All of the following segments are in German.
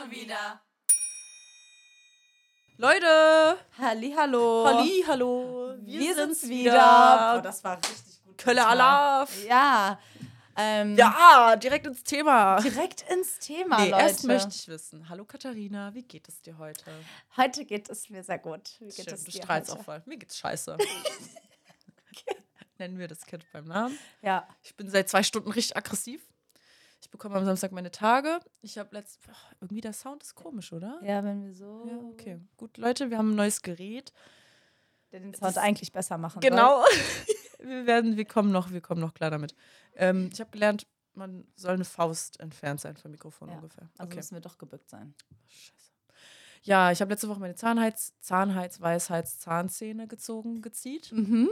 schon wieder. Leute! Hallihallo. Halli, hallo! Wir, sind's wieder. Oh, das war richtig gut. Kölle. Alaf. Ja. Ähm, Ja, direkt ins Thema. Direkt ins Thema, Nee, Leute. erst möchte ich wissen. Hallo Katharina, wie geht es dir heute? Heute geht es mir sehr gut. Wie geht Schön, es du dir strahlst heute? auch voll. Mir geht's scheiße. Nennen wir das Kind beim Namen. Ja. Ich bin seit zwei Stunden richtig aggressiv. Ich bekomme am Samstag meine Tage. Ich habe letzt. Ach, irgendwie der Sound ist komisch, oder? Ja, wenn wir so Ja, okay. Gut, Leute, wir haben ein neues Gerät. der den Sound eigentlich besser machen Genau. wir werden, wir kommen noch, wir kommen noch klar damit. Ähm, ich habe gelernt, man soll eine Faust entfernt sein vom Mikrofon Ja, ungefähr. Also Okay. müssen wir doch gebückt sein. Scheiße. Ja, ich habe letzte Woche meine Zahnheiz, Zahnheiz, Weisheits, Zahnzähne gezogen, gezieht. Mhm.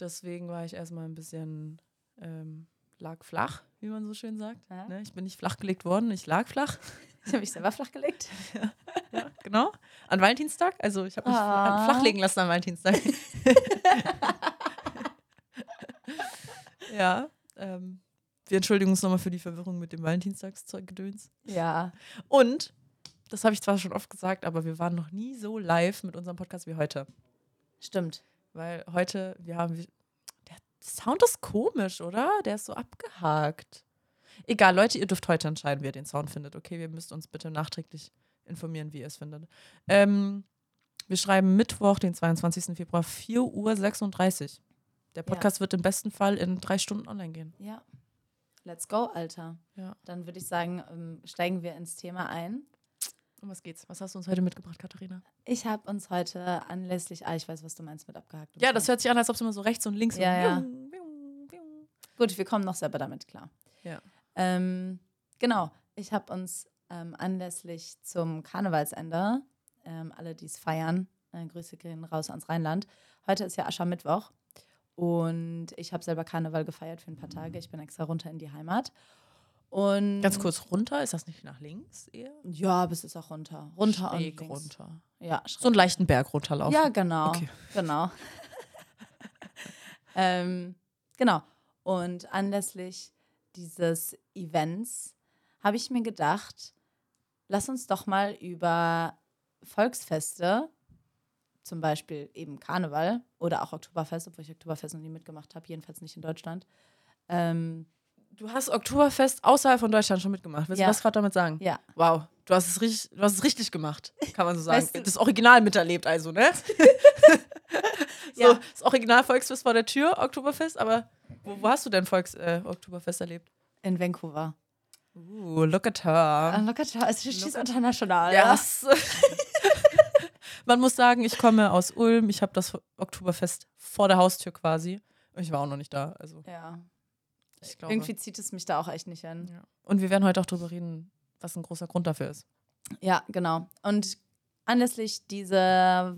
Deswegen war ich erstmal ein bisschen, ähm, lag flach, wie man so schön sagt. Ja. Ne? Ich bin nicht flachgelegt worden, ich lag flach. Ich habe mich selber flachgelegt. Ja, genau. An Valentinstag. Also ich habe mich Ah. flachlegen lassen an Valentinstag. ja. Ähm, wir entschuldigen uns nochmal für die Verwirrung mit dem Valentinstagszeug-Gedöns. Ja. Und, das habe ich zwar schon oft gesagt, aber wir waren noch nie so live mit unserem Podcast wie heute. Stimmt. Weil heute, wir haben. Der Sound ist komisch, oder? Der ist so abgehakt. Egal, Leute, ihr dürft heute entscheiden, wie ihr den Sound findet. Okay, ihr müsst uns bitte nachträglich informieren, wie ihr es findet. Ähm, wir schreiben Mittwoch, den 22. Februar, 4.36 Uhr. Der Podcast wird im besten Fall in drei Stunden online gehen. Ja. Let's go, Alter. Ja. Dann würde ich sagen, ähm, steigen wir ins Thema ein. Um was geht's? Was hast du uns heute mitgebracht, Katharina? Ich habe uns heute anlässlich, ah, ich weiß, was du meinst mit abgehakt. und Ja, das hört sich an, als ob es immer so rechts und links Ja, so ja. Gut, wir kommen noch selber damit klar. Ja. Ähm, genau, ich habe uns ähm, anlässlich zum Karnevalsende, ähm, alle, die es feiern, äh, Grüße gehen raus ans Rheinland. Heute ist ja Aschermittwoch und ich habe selber Karneval gefeiert für ein paar Tage. Ich bin extra runter in die Heimat. Und Ganz kurz runter, ist das nicht nach links eher? Ja, bis ist auch runter. Runter Schräg und links. runter. Ja, So einen leichten Berg runterlaufen. Ja, genau. Okay. Genau. ähm, genau. Und anlässlich dieses Events habe ich mir gedacht, lass uns doch mal über Volksfeste, zum Beispiel eben Karneval oder auch Oktoberfest, obwohl ich Oktoberfest noch nie mitgemacht habe, jedenfalls nicht in Deutschland. Ähm, Du hast Oktoberfest außerhalb von Deutschland schon mitgemacht. Willst Ja. du was gerade damit sagen? ja, Wow, du hast es richtig, du hast es richtig gemacht, kann man so sagen. Weißt du- das Original miterlebt, also, ne? so, Ja. das Original Volksfest vor der Tür, Oktoberfest, aber wo, wo hast du denn Volks äh, Oktoberfest erlebt? in Vancouver. Uh, look at her. look at her, es ist international. Ja. Man muss sagen, ich komme aus Ulm, ich habe das Oktoberfest vor der Haustür quasi. Ich war auch noch nicht da, also ja. Ich glaube. Irgendwie zieht es mich da auch echt nicht hin. Ja. Und wir werden heute auch drüber reden, was ein großer Grund dafür ist. Ja, genau. Und anlässlich dieser,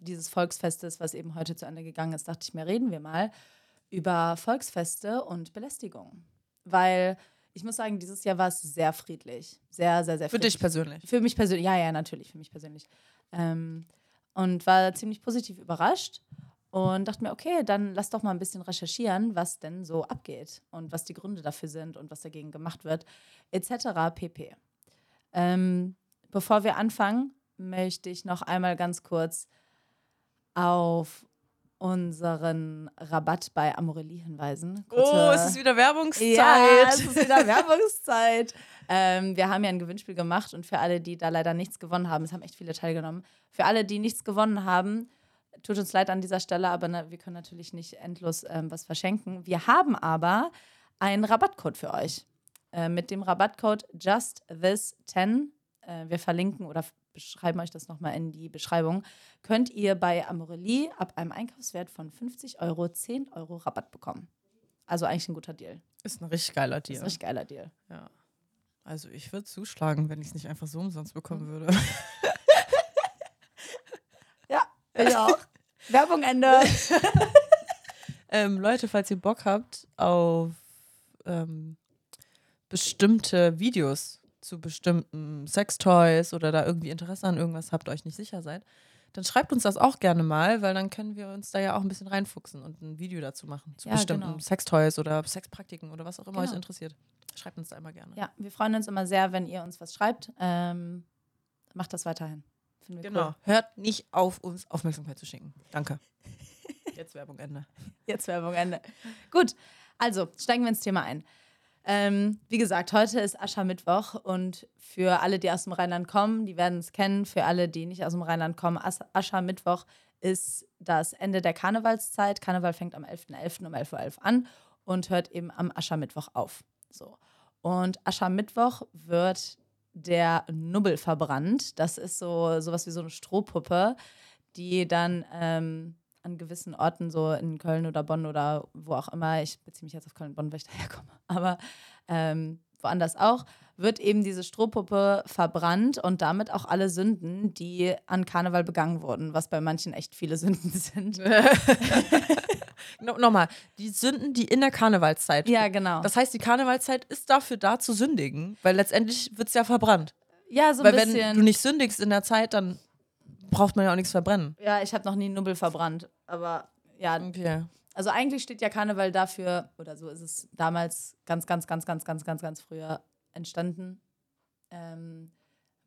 dieses Volksfestes, was eben heute zu Ende gegangen ist, dachte ich mir, reden wir mal über Volksfeste und Belästigung. Weil ich muss sagen, dieses Jahr war es sehr friedlich. Sehr, sehr, sehr Für friedlich. dich persönlich. Für mich persönlich, ja, ja, natürlich, für mich persönlich. Ähm, und war ziemlich positiv überrascht und dachte mir, okay, dann lass doch mal ein bisschen recherchieren, was denn so abgeht und was die Gründe dafür sind und was dagegen gemacht wird, etc. pp. Ähm, bevor wir anfangen, möchte ich noch einmal ganz kurz auf unseren Rabatt bei Amorelie hinweisen. Oh, Kurze- es ist wieder Werbungszeit. ja, es ist wieder Werbungszeit. ähm, wir haben ja ein Gewinnspiel gemacht und für alle, die da leider nichts gewonnen haben, es haben echt viele teilgenommen, für alle, die nichts gewonnen haben, tut uns leid an dieser Stelle, aber ne, wir können natürlich nicht endlos ähm, was verschenken. Wir haben aber einen Rabattcode für euch. Äh, mit dem Rabattcode JustThis10, äh, wir verlinken oder beschreiben euch das nochmal in die Beschreibung, könnt ihr bei Amorelie ab einem Einkaufswert von 50 Euro 10 Euro Rabatt bekommen. Also eigentlich ein guter Deal. Ist ein richtig geiler Das ist Deal. ein richtig geiler Deal. Ja. Also ich würde zuschlagen, wenn ich es nicht einfach so umsonst bekommen Mhm. würde. Ich auch. Werbung Ende. ähm, Leute, falls ihr Bock habt auf ähm, bestimmte Videos zu bestimmten Sextoys oder da irgendwie Interesse an irgendwas habt, euch nicht sicher seid, dann schreibt uns das auch gerne mal, weil dann können wir uns da ja auch ein bisschen reinfuchsen und ein Video dazu machen. Zu Ja, bestimmten genau. Sextoys oder Sexpraktiken oder was auch immer euch Genau. interessiert. Schreibt uns da immer gerne. Ja, wir freuen uns immer sehr, wenn ihr uns was schreibt. Ähm, macht das weiterhin. Finden wir Genau. cool. Hört nicht auf, uns Aufmerksamkeit zu schenken. Danke. Jetzt Werbung Ende. Jetzt Werbung Ende. Gut, also steigen wir ins Thema ein. Ähm, wie gesagt, heute ist Aschermittwoch und für alle, die aus dem Rheinland kommen, die werden es kennen. Für alle, die nicht aus dem Rheinland kommen, As Aschermittwoch ist das Ende der Karnevalszeit. Karneval fängt am 11.11. um 11.11 Uhr an und hört eben am Aschermittwoch auf. So. Und Aschermittwoch wird der Nubbel verbrannt. Das ist so sowas wie so eine Strohpuppe, die dann ähm, an gewissen Orten, so in Köln oder Bonn oder wo auch immer, ich beziehe mich jetzt auf Köln und Bonn, weil ich daher komme, aber ähm, woanders auch, wird eben diese Strohpuppe verbrannt und damit auch alle Sünden, die an Karneval begangen wurden, was bei manchen echt viele Sünden sind. No, Nochmal, die Sünden, die in der Karnevalszeit. ja, genau. Das heißt, die Karnevalszeit ist dafür da zu sündigen, weil letztendlich wird es ja verbrannt. ja, so ein weil wenn bisschen. du nicht sündigst in der Zeit, dann braucht man ja auch nichts verbrennen. ja, ich habe noch nie einen Nubbel verbrannt, aber ja, Okay. Also eigentlich steht ja Karneval dafür, oder so ist es damals ganz, ganz, ganz, ganz, ganz, ganz, ganz früher entstanden. Ähm,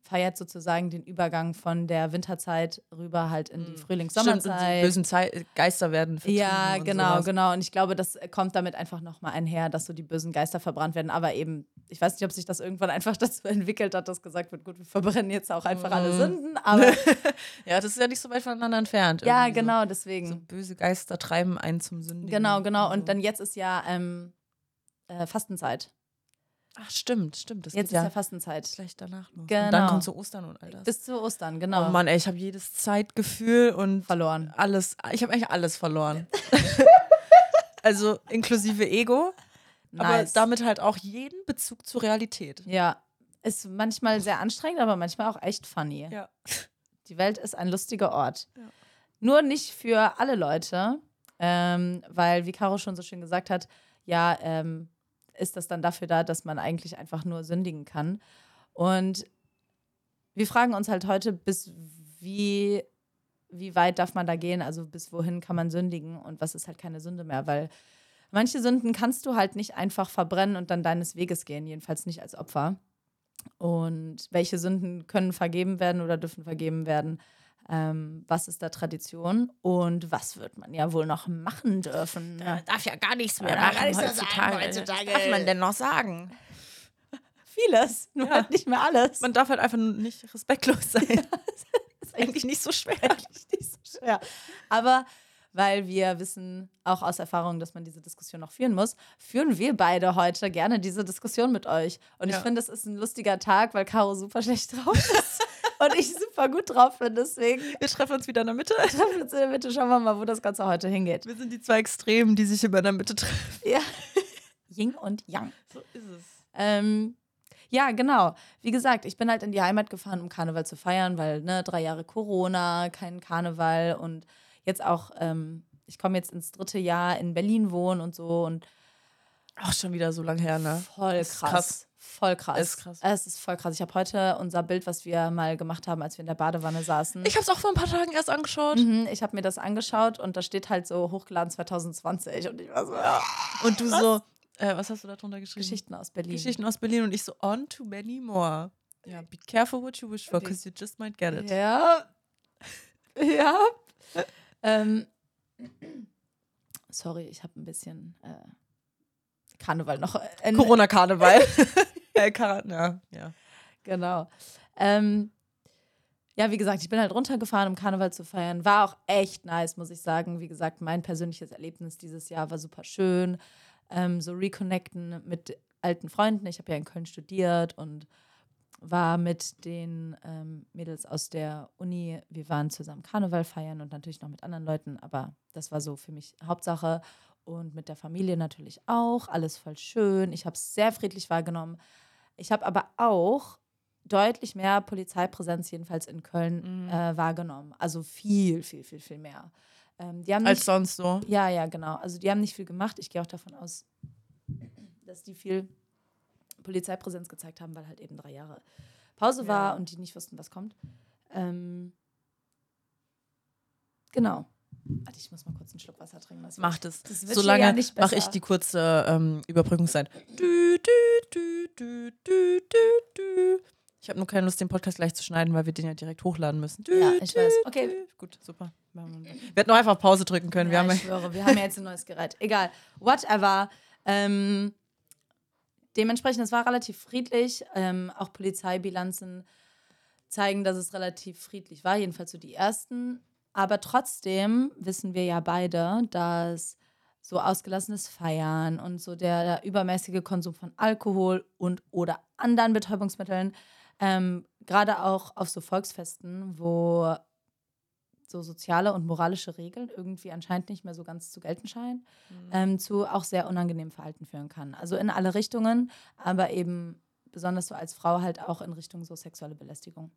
feiert sozusagen den Übergang von der Winterzeit rüber halt in die und Frühlings-Sommerzeit. die bösen Zei Geister werden vertrieben Ja, und genau, sowas. genau. Und ich glaube, das kommt damit einfach nochmal einher, dass so die bösen Geister verbrannt werden. Aber eben, ich weiß nicht, ob sich das irgendwann einfach dazu entwickelt hat, dass gesagt wird, gut, wir verbrennen jetzt auch einfach alle Mhm. Sünden. Aber Ja, das ist ja nicht so weit voneinander entfernt. ja, genau, So, deswegen. so böse Geister treiben einen zum Sündigen. Genau, genau. Und dann jetzt ist ja ähm, äh, Fastenzeit. Ach, stimmt, stimmt. Das Jetzt ist ja ja Fastenzeit. gleich danach. Und Genau. dann kommt so Ostern und all das. Bis zu Ostern, genau. Oh Mann, ey, ich habe jedes Zeitgefühl und verloren. alles. Ich habe eigentlich alles verloren. also inklusive Ego, aber Nice. damit halt auch jeden Bezug zur Realität. ja, ist manchmal sehr anstrengend, aber manchmal auch echt funny. Ja. Die Welt ist ein lustiger Ort. Ja. Nur nicht für alle Leute, ähm, weil, wie Caro schon so schön gesagt hat, ja, ähm, ist das dann dafür da, dass man eigentlich einfach nur sündigen kann. Und wir fragen uns halt heute, bis wie, wie weit darf man da gehen? Also bis wohin kann man sündigen und was ist halt keine Sünde mehr? Weil manche Sünden kannst du halt nicht einfach verbrennen und dann deines Weges gehen, jedenfalls nicht als Opfer. Und welche Sünden können vergeben werden oder dürfen vergeben werden? Ähm, was ist da Tradition und was wird man ja wohl noch machen dürfen? darf ja gar nichts mehr machen heutzutage. Was darf man denn noch sagen? Vieles, nur Ja. halt nicht mehr alles. Man darf halt einfach nicht respektlos sein. ist Eigentlich nicht so schwer. eigentlich nicht so schwer. Aber weil wir wissen, auch aus Erfahrung, dass man diese Diskussion noch führen muss, führen wir beide heute gerne diese Diskussion mit euch. Und ich Ja. finde, es ist ein lustiger Tag, weil Caro super schlecht drauf ist und ich super gut drauf bin. Deswegen Wir treffen uns wieder in der Mitte. treffen wir uns in der Mitte. Schauen wir mal, wo das Ganze heute hingeht. Wir sind die zwei Extremen, die sich immer in der Mitte treffen. Ja. Ying und Yang. So ist es. Ähm, ja, genau. Wie gesagt, ich bin halt in die Heimat gefahren, um Karneval zu feiern, weil ne, drei Jahre Corona, kein Karneval und jetzt auch, ähm, ich komme jetzt ins dritte Jahr in Berlin wohnen und so und Auch schon wieder so lang her, ne? voll krass. krass. Voll krass. Ist krass. Es ist voll krass. Ich habe heute unser Bild, was wir mal gemacht haben, als wir in der Badewanne saßen. Ich habe es auch vor ein paar Tagen erst angeschaut. Mhm, ich habe mir das angeschaut und da steht halt so hochgeladen 2020 und ich war so, ja, Und du so, äh, was hast du da drunter geschrieben? Geschichten aus Berlin. Geschichten aus Berlin und ich so, on to many more. Ja, be careful what you wish for, because you just might get it. Ja. Ja. ähm, sorry, ich habe ein bisschen äh, Karneval noch. Äh, Corona-Karneval. äh, Kar ja, ja. Genau. Ähm, ja, wie gesagt, ich bin halt runtergefahren, um Karneval zu feiern. War auch echt nice, muss ich sagen. Wie gesagt, mein persönliches Erlebnis dieses Jahr war super schön. Ähm, so reconnecten mit alten Freunden. Ich habe ja in Köln studiert und war mit den ähm, Mädels aus der Uni. Wir waren zusammen Karneval feiern und natürlich noch mit anderen Leuten, aber das war so für mich Hauptsache. Und mit der Familie natürlich auch. Alles voll schön. Ich habe es sehr friedlich wahrgenommen. Ich habe aber auch deutlich mehr Polizeipräsenz, jedenfalls in Köln, Mhm. äh, wahrgenommen. Also viel, viel, viel, viel mehr. Ähm, die haben Als nicht, sonst so. ja, ja, genau. Also die haben nicht viel gemacht. Ich gehe auch davon aus, dass die viel Polizeipräsenz gezeigt haben, weil halt eben drei Jahre Pause Ja. war und die nicht wussten, was kommt. Ähm, genau. Warte, ich muss mal kurz einen Schluck Wasser trinken. Das Macht es. Das Solange ja mache ich die kurze ähm, Überbrückungszeit. Du, du, du. Ich habe nur keine Lust, den Podcast gleich zu schneiden, weil wir den ja direkt hochladen müssen. Ja, ich weiß. Okay. Gut, super. Wir hätten auch einfach Pause drücken können. Wir ja, haben ich schwöre, wir haben ja jetzt ein neues Gerät. Egal. Whatever. Ähm, dementsprechend, es war relativ friedlich. Ähm, auch Polizeibilanzen zeigen, dass es relativ friedlich war, jedenfalls so die ersten. Aber trotzdem wissen wir ja beide, dass so ausgelassenes Feiern und so der, der übermäßige Konsum von Alkohol und oder anderen Betäubungsmitteln, ähm, gerade auch auf so Volksfesten, wo so soziale und moralische Regeln irgendwie anscheinend nicht mehr so ganz zu gelten scheinen, ähm, zu auch sehr unangenehmem Verhalten führen kann. Also in alle Richtungen, aber eben besonders so als Frau halt auch in Richtung so sexuelle Belästigung.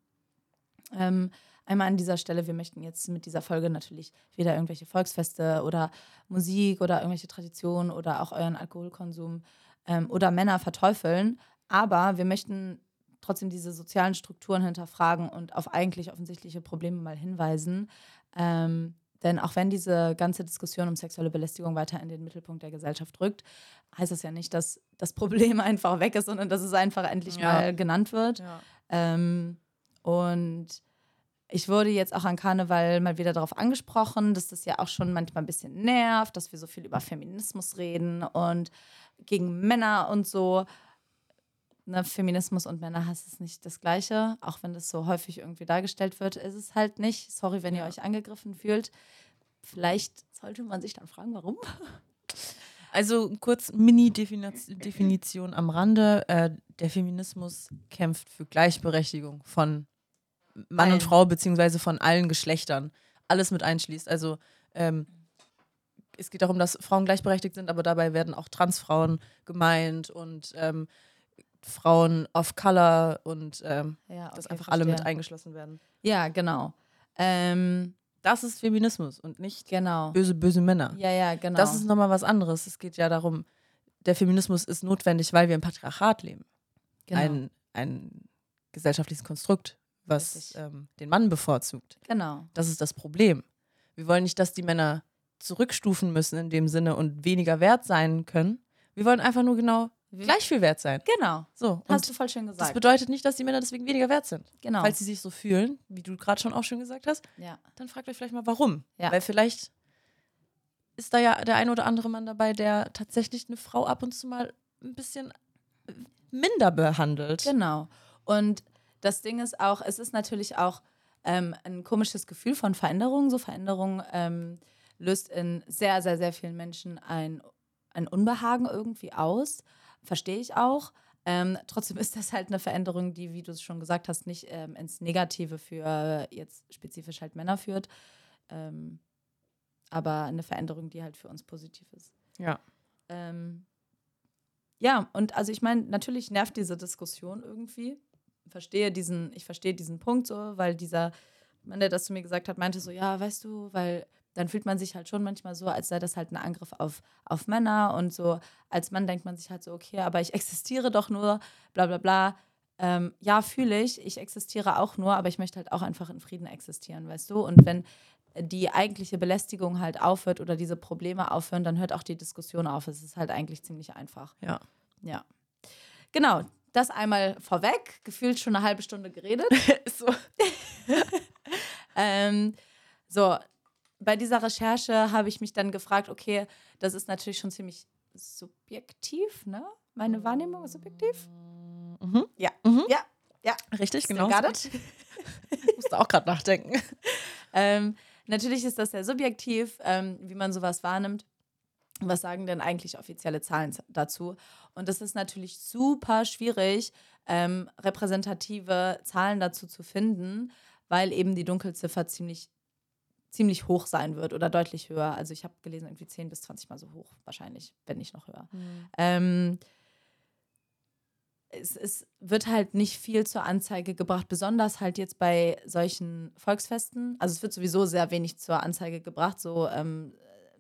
Ähm, einmal an dieser Stelle, wir möchten jetzt mit dieser Folge natürlich weder irgendwelche Volksfeste oder Musik oder irgendwelche Traditionen oder auch euren Alkoholkonsum ähm, oder Männer verteufeln, aber wir möchten trotzdem diese sozialen Strukturen hinterfragen und auf eigentlich offensichtliche Probleme mal hinweisen. Ähm, denn auch wenn diese ganze Diskussion um sexuelle Belästigung weiter in den Mittelpunkt der Gesellschaft rückt, heißt das ja nicht, dass das Problem einfach weg ist, sondern dass es einfach endlich Ja. mal genannt wird. Ja. Ähm, und ich wurde jetzt auch an Karneval mal wieder darauf angesprochen, dass das ja auch schon manchmal ein bisschen nervt, dass wir so viel über Feminismus reden und gegen Männer und so. Ne, Feminismus und Männerhass ist nicht das Gleiche, auch wenn das so häufig irgendwie dargestellt wird, ist es halt nicht. Sorry, wenn ihr Ja. euch angegriffen fühlt. Vielleicht sollte man sich dann fragen, warum. Also kurz Mini-Definition am Rande. Äh, der Feminismus kämpft für Gleichberechtigung von Mann und Frau, beziehungsweise von allen Geschlechtern. Alles mit einschließt. Also ähm, es geht darum, dass Frauen gleichberechtigt sind, aber dabei werden auch Transfrauen gemeint und ähm, Frauen of Color und ähm, Ja, dass okay, einfach alle mit verstehe. eingeschlossen werden. Ja, genau. Ähm, Das ist Feminismus und nicht genau. böse, böse Männer. Ja, ja, genau. Das ist nochmal was anderes. Es geht ja darum, der Feminismus ist notwendig, weil wir im Patriarchat leben. genau. Ein, ein gesellschaftliches Konstrukt, was ähm, den Mann bevorzugt. genau. Das ist das Problem. Wir wollen nicht, dass die Männer zurückstufen müssen in dem Sinne und weniger wert sein können. Wir wollen einfach nur genau gleich viel wert sein. Genau. So. Hast du voll schön das gesagt. bedeutet nicht, dass die Männer deswegen weniger wert sind. genau. Falls sie sich so fühlen, wie du gerade schon auch schon gesagt hast, ja. dann fragt euch vielleicht mal, warum. Ja. Weil vielleicht ist da ja der ein oder andere Mann dabei, der tatsächlich eine Frau ab und zu mal ein bisschen minder behandelt. Genau. Und das Ding ist auch, es ist natürlich auch ähm, ein komisches Gefühl von Veränderung. So Veränderung ähm, löst in sehr, sehr, sehr vielen Menschen ein, ein Unbehagen irgendwie aus. Verstehe ich auch. Ähm, trotzdem ist das halt eine Veränderung, die, wie du es schon gesagt hast, nicht ähm, ins Negative für jetzt spezifisch halt Männer führt. Ähm, aber eine Veränderung, die halt für uns positiv ist. Ja. Ähm, ja, und also ich meine, natürlich nervt diese Diskussion irgendwie. Verstehe diesen, ich verstehe diesen Punkt so, weil dieser Mann, der das zu mir gesagt hat, meinte so, ja, weißt du, weil dann fühlt man sich halt schon manchmal so, als sei das halt ein Angriff auf, auf Männer und so als Mann denkt man sich halt so, okay, aber ich existiere doch nur, bla bla bla. Ähm, ja, fühle ich, ich existiere auch nur, aber ich möchte halt auch einfach in Frieden existieren, weißt du? Und wenn die eigentliche Belästigung halt aufhört oder diese Probleme aufhören, dann hört auch die Diskussion auf. Es ist halt eigentlich ziemlich einfach. Ja. Ja. Genau, das einmal vorweg. Gefühlt schon eine halbe Stunde geredet. So. ähm, so, bei dieser Recherche habe ich mich dann gefragt, okay, das ist natürlich schon ziemlich subjektiv, ne? Meine Wahrnehmung ist subjektiv. Mhm. Ja. Mhm. Ja, ja. Richtig, genau. Ich musste auch gerade nachdenken. Ähm, natürlich ist das sehr subjektiv, ähm, wie man sowas wahrnimmt. Was sagen denn eigentlich offizielle Zahlen dazu? Und es ist natürlich super schwierig, ähm, repräsentative Zahlen dazu zu finden, weil eben die Dunkelziffer ziemlich, ziemlich hoch sein wird oder deutlich höher. Also ich habe gelesen, irgendwie 10 bis 20 Mal so hoch, wahrscheinlich, wenn nicht noch höher. Ähm, es, es wird halt nicht viel zur Anzeige gebracht, besonders halt jetzt bei solchen Volksfesten. Also es wird sowieso sehr wenig zur Anzeige gebracht, so ähm,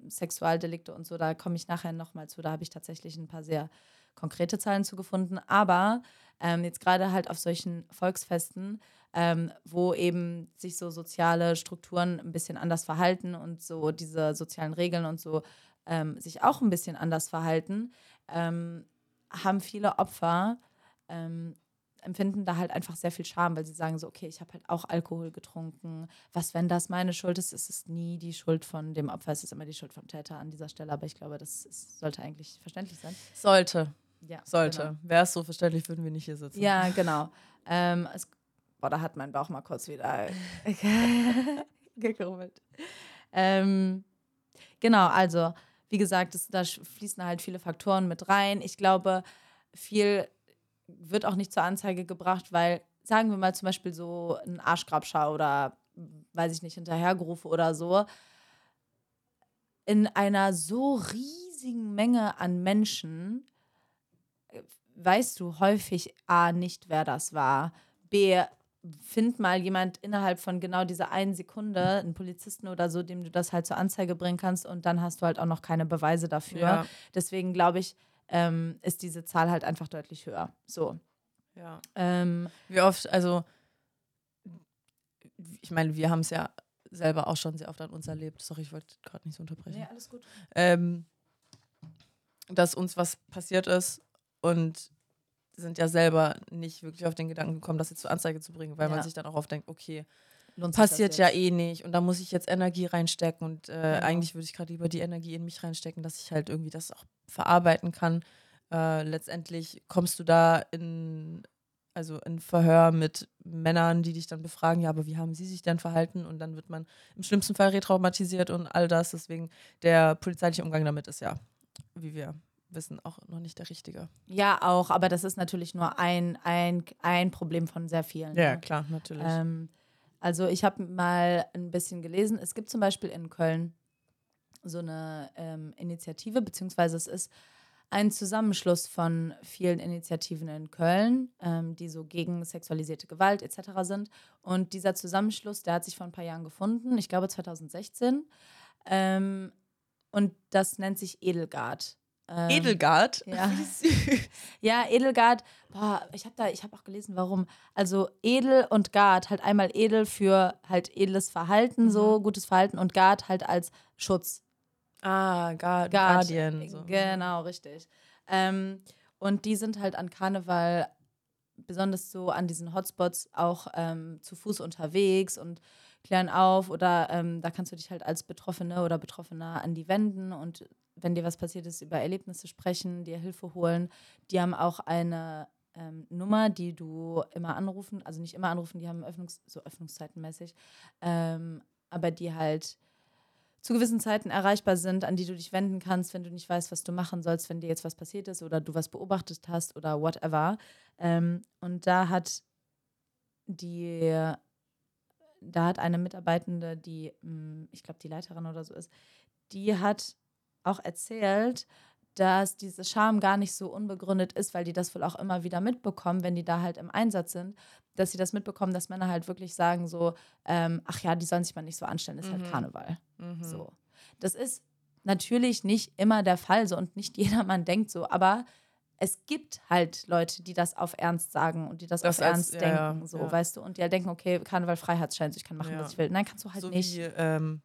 Sexualdelikte und so, da komme ich nachher nochmal zu. Da habe ich tatsächlich ein paar sehr konkrete Zahlen zu gefunden. Aber ähm, jetzt gerade halt auf solchen Volksfesten, ähm, wo eben sich so soziale Strukturen ein bisschen anders verhalten und so diese sozialen Regeln und so ähm, sich auch ein bisschen anders verhalten, ähm, haben viele Opfer, ähm, empfinden da halt einfach sehr viel Scham, weil sie sagen so, okay, ich habe halt auch Alkohol getrunken. Was, wenn das meine Schuld ist, ist es nie die Schuld von dem Opfer, es ist immer die Schuld vom Täter an dieser Stelle. Aber ich glaube, das ist, sollte eigentlich verständlich sein. Sollte. Ja, Sollte. Genau. Wäre es so verständlich, würden wir nicht hier sitzen. Ja, genau. Ähm, es, boah, da hat mein Bauch mal kurz wieder gekrummelt. Ähm, genau, also wie gesagt, das, da fließen halt viele Faktoren mit rein. Ich glaube, viel wird auch nicht zur Anzeige gebracht, weil, sagen wir mal zum Beispiel so ein Arschgrabschau oder, weiß ich nicht, Hinterhergerufe oder so, in einer so riesigen Menge an Menschen äh, weißt du häufig A nicht, wer das war. B, find mal jemand innerhalb von genau dieser einen Sekunde, einen Polizisten oder so, dem du das halt zur Anzeige bringen kannst und dann hast du halt auch noch keine Beweise dafür. Ja. Deswegen glaube ich, ähm, ist diese Zahl halt einfach deutlich höher. So. ja. Ähm, Wie oft, also, ich meine, wir haben es ja selber auch schon sehr oft an uns erlebt. Sorry, ich wollte gerade nicht so unterbrechen. nee, alles gut. ähm, dass uns was passiert ist und sind ja selber nicht wirklich auf den Gedanken gekommen, das jetzt zur Anzeige zu bringen, weil Ja. man sich dann auch oft denkt, okay, passiert ja eh nicht und da muss ich jetzt Energie reinstecken und äh, Genau. eigentlich würde ich gerade lieber die Energie in mich reinstecken, dass ich halt irgendwie das auch verarbeiten kann. Äh, letztendlich kommst du da in also in Verhör mit Männern, die dich dann befragen, ja, aber wie haben sie sich denn verhalten? Und dann wird man im schlimmsten Fall retraumatisiert und all das. Deswegen der polizeiliche Umgang damit ist ja, wie wir wissen, auch noch nicht der richtige. Ja, auch, aber das ist natürlich nur ein, ein, ein Problem von sehr vielen. ne? klar, natürlich. Ähm, also ich habe mal ein bisschen gelesen. Es gibt zum Beispiel in Köln so eine ähm, Initiative, beziehungsweise es ist ein Zusammenschluss von vielen Initiativen in Köln, ähm, die so gegen sexualisierte Gewalt etc. sind. Und dieser Zusammenschluss, der hat sich vor ein paar Jahren gefunden, ich glaube 2016. Ähm, und das nennt sich Edelgard. Ähm, Edelgard? ja. Ja, Edelgard, boah, ich habe da, ich habe auch gelesen, warum. Also Edel und Gard, halt einmal Edel für halt edles Verhalten, so gutes Verhalten und Gard halt als Schutz. Ah, Guard, Guard. Guardian. So. Genau, richtig. Ähm, und die sind halt an Karneval, besonders so an diesen Hotspots, auch ähm, zu Fuß unterwegs und klären auf oder ähm, da kannst du dich halt als Betroffene oder Betroffener an die wenden und wenn dir was passiert ist, über Erlebnisse sprechen, dir Hilfe holen. Die haben auch eine ähm, Nummer, die du immer anrufen, also nicht immer anrufen, die haben Öffnungs so Öffnungszeitenmäßig, ähm, aber die halt zu gewissen Zeiten erreichbar sind, an die du dich wenden kannst, wenn du nicht weißt, was du machen sollst, wenn dir jetzt was passiert ist oder du was beobachtet hast oder whatever. Ähm, und da hat die, da hat eine Mitarbeitende, die, mh, ich glaube, die Leiterin oder so ist, die hat auch erzählt, dass diese Scham gar nicht so unbegründet ist, weil die das wohl auch immer wieder mitbekommen, wenn die da halt im Einsatz sind, dass sie das mitbekommen, dass Männer halt wirklich sagen so, ähm, ach ja, die sollen sich mal nicht so anstellen, ist Mhm. halt Karneval. Mhm. So. Das ist natürlich nicht immer der Fall so und nicht jedermann denkt so, aber es gibt halt Leute, die das auf Ernst sagen und die das, Das auf Ernst ja, denken, so, ja. weißt du, und die halt denken, okay, Karneval Freiheitsschein, ich kann machen, Ja. was ich will. Nein, kannst du halt so nicht. wie ähm,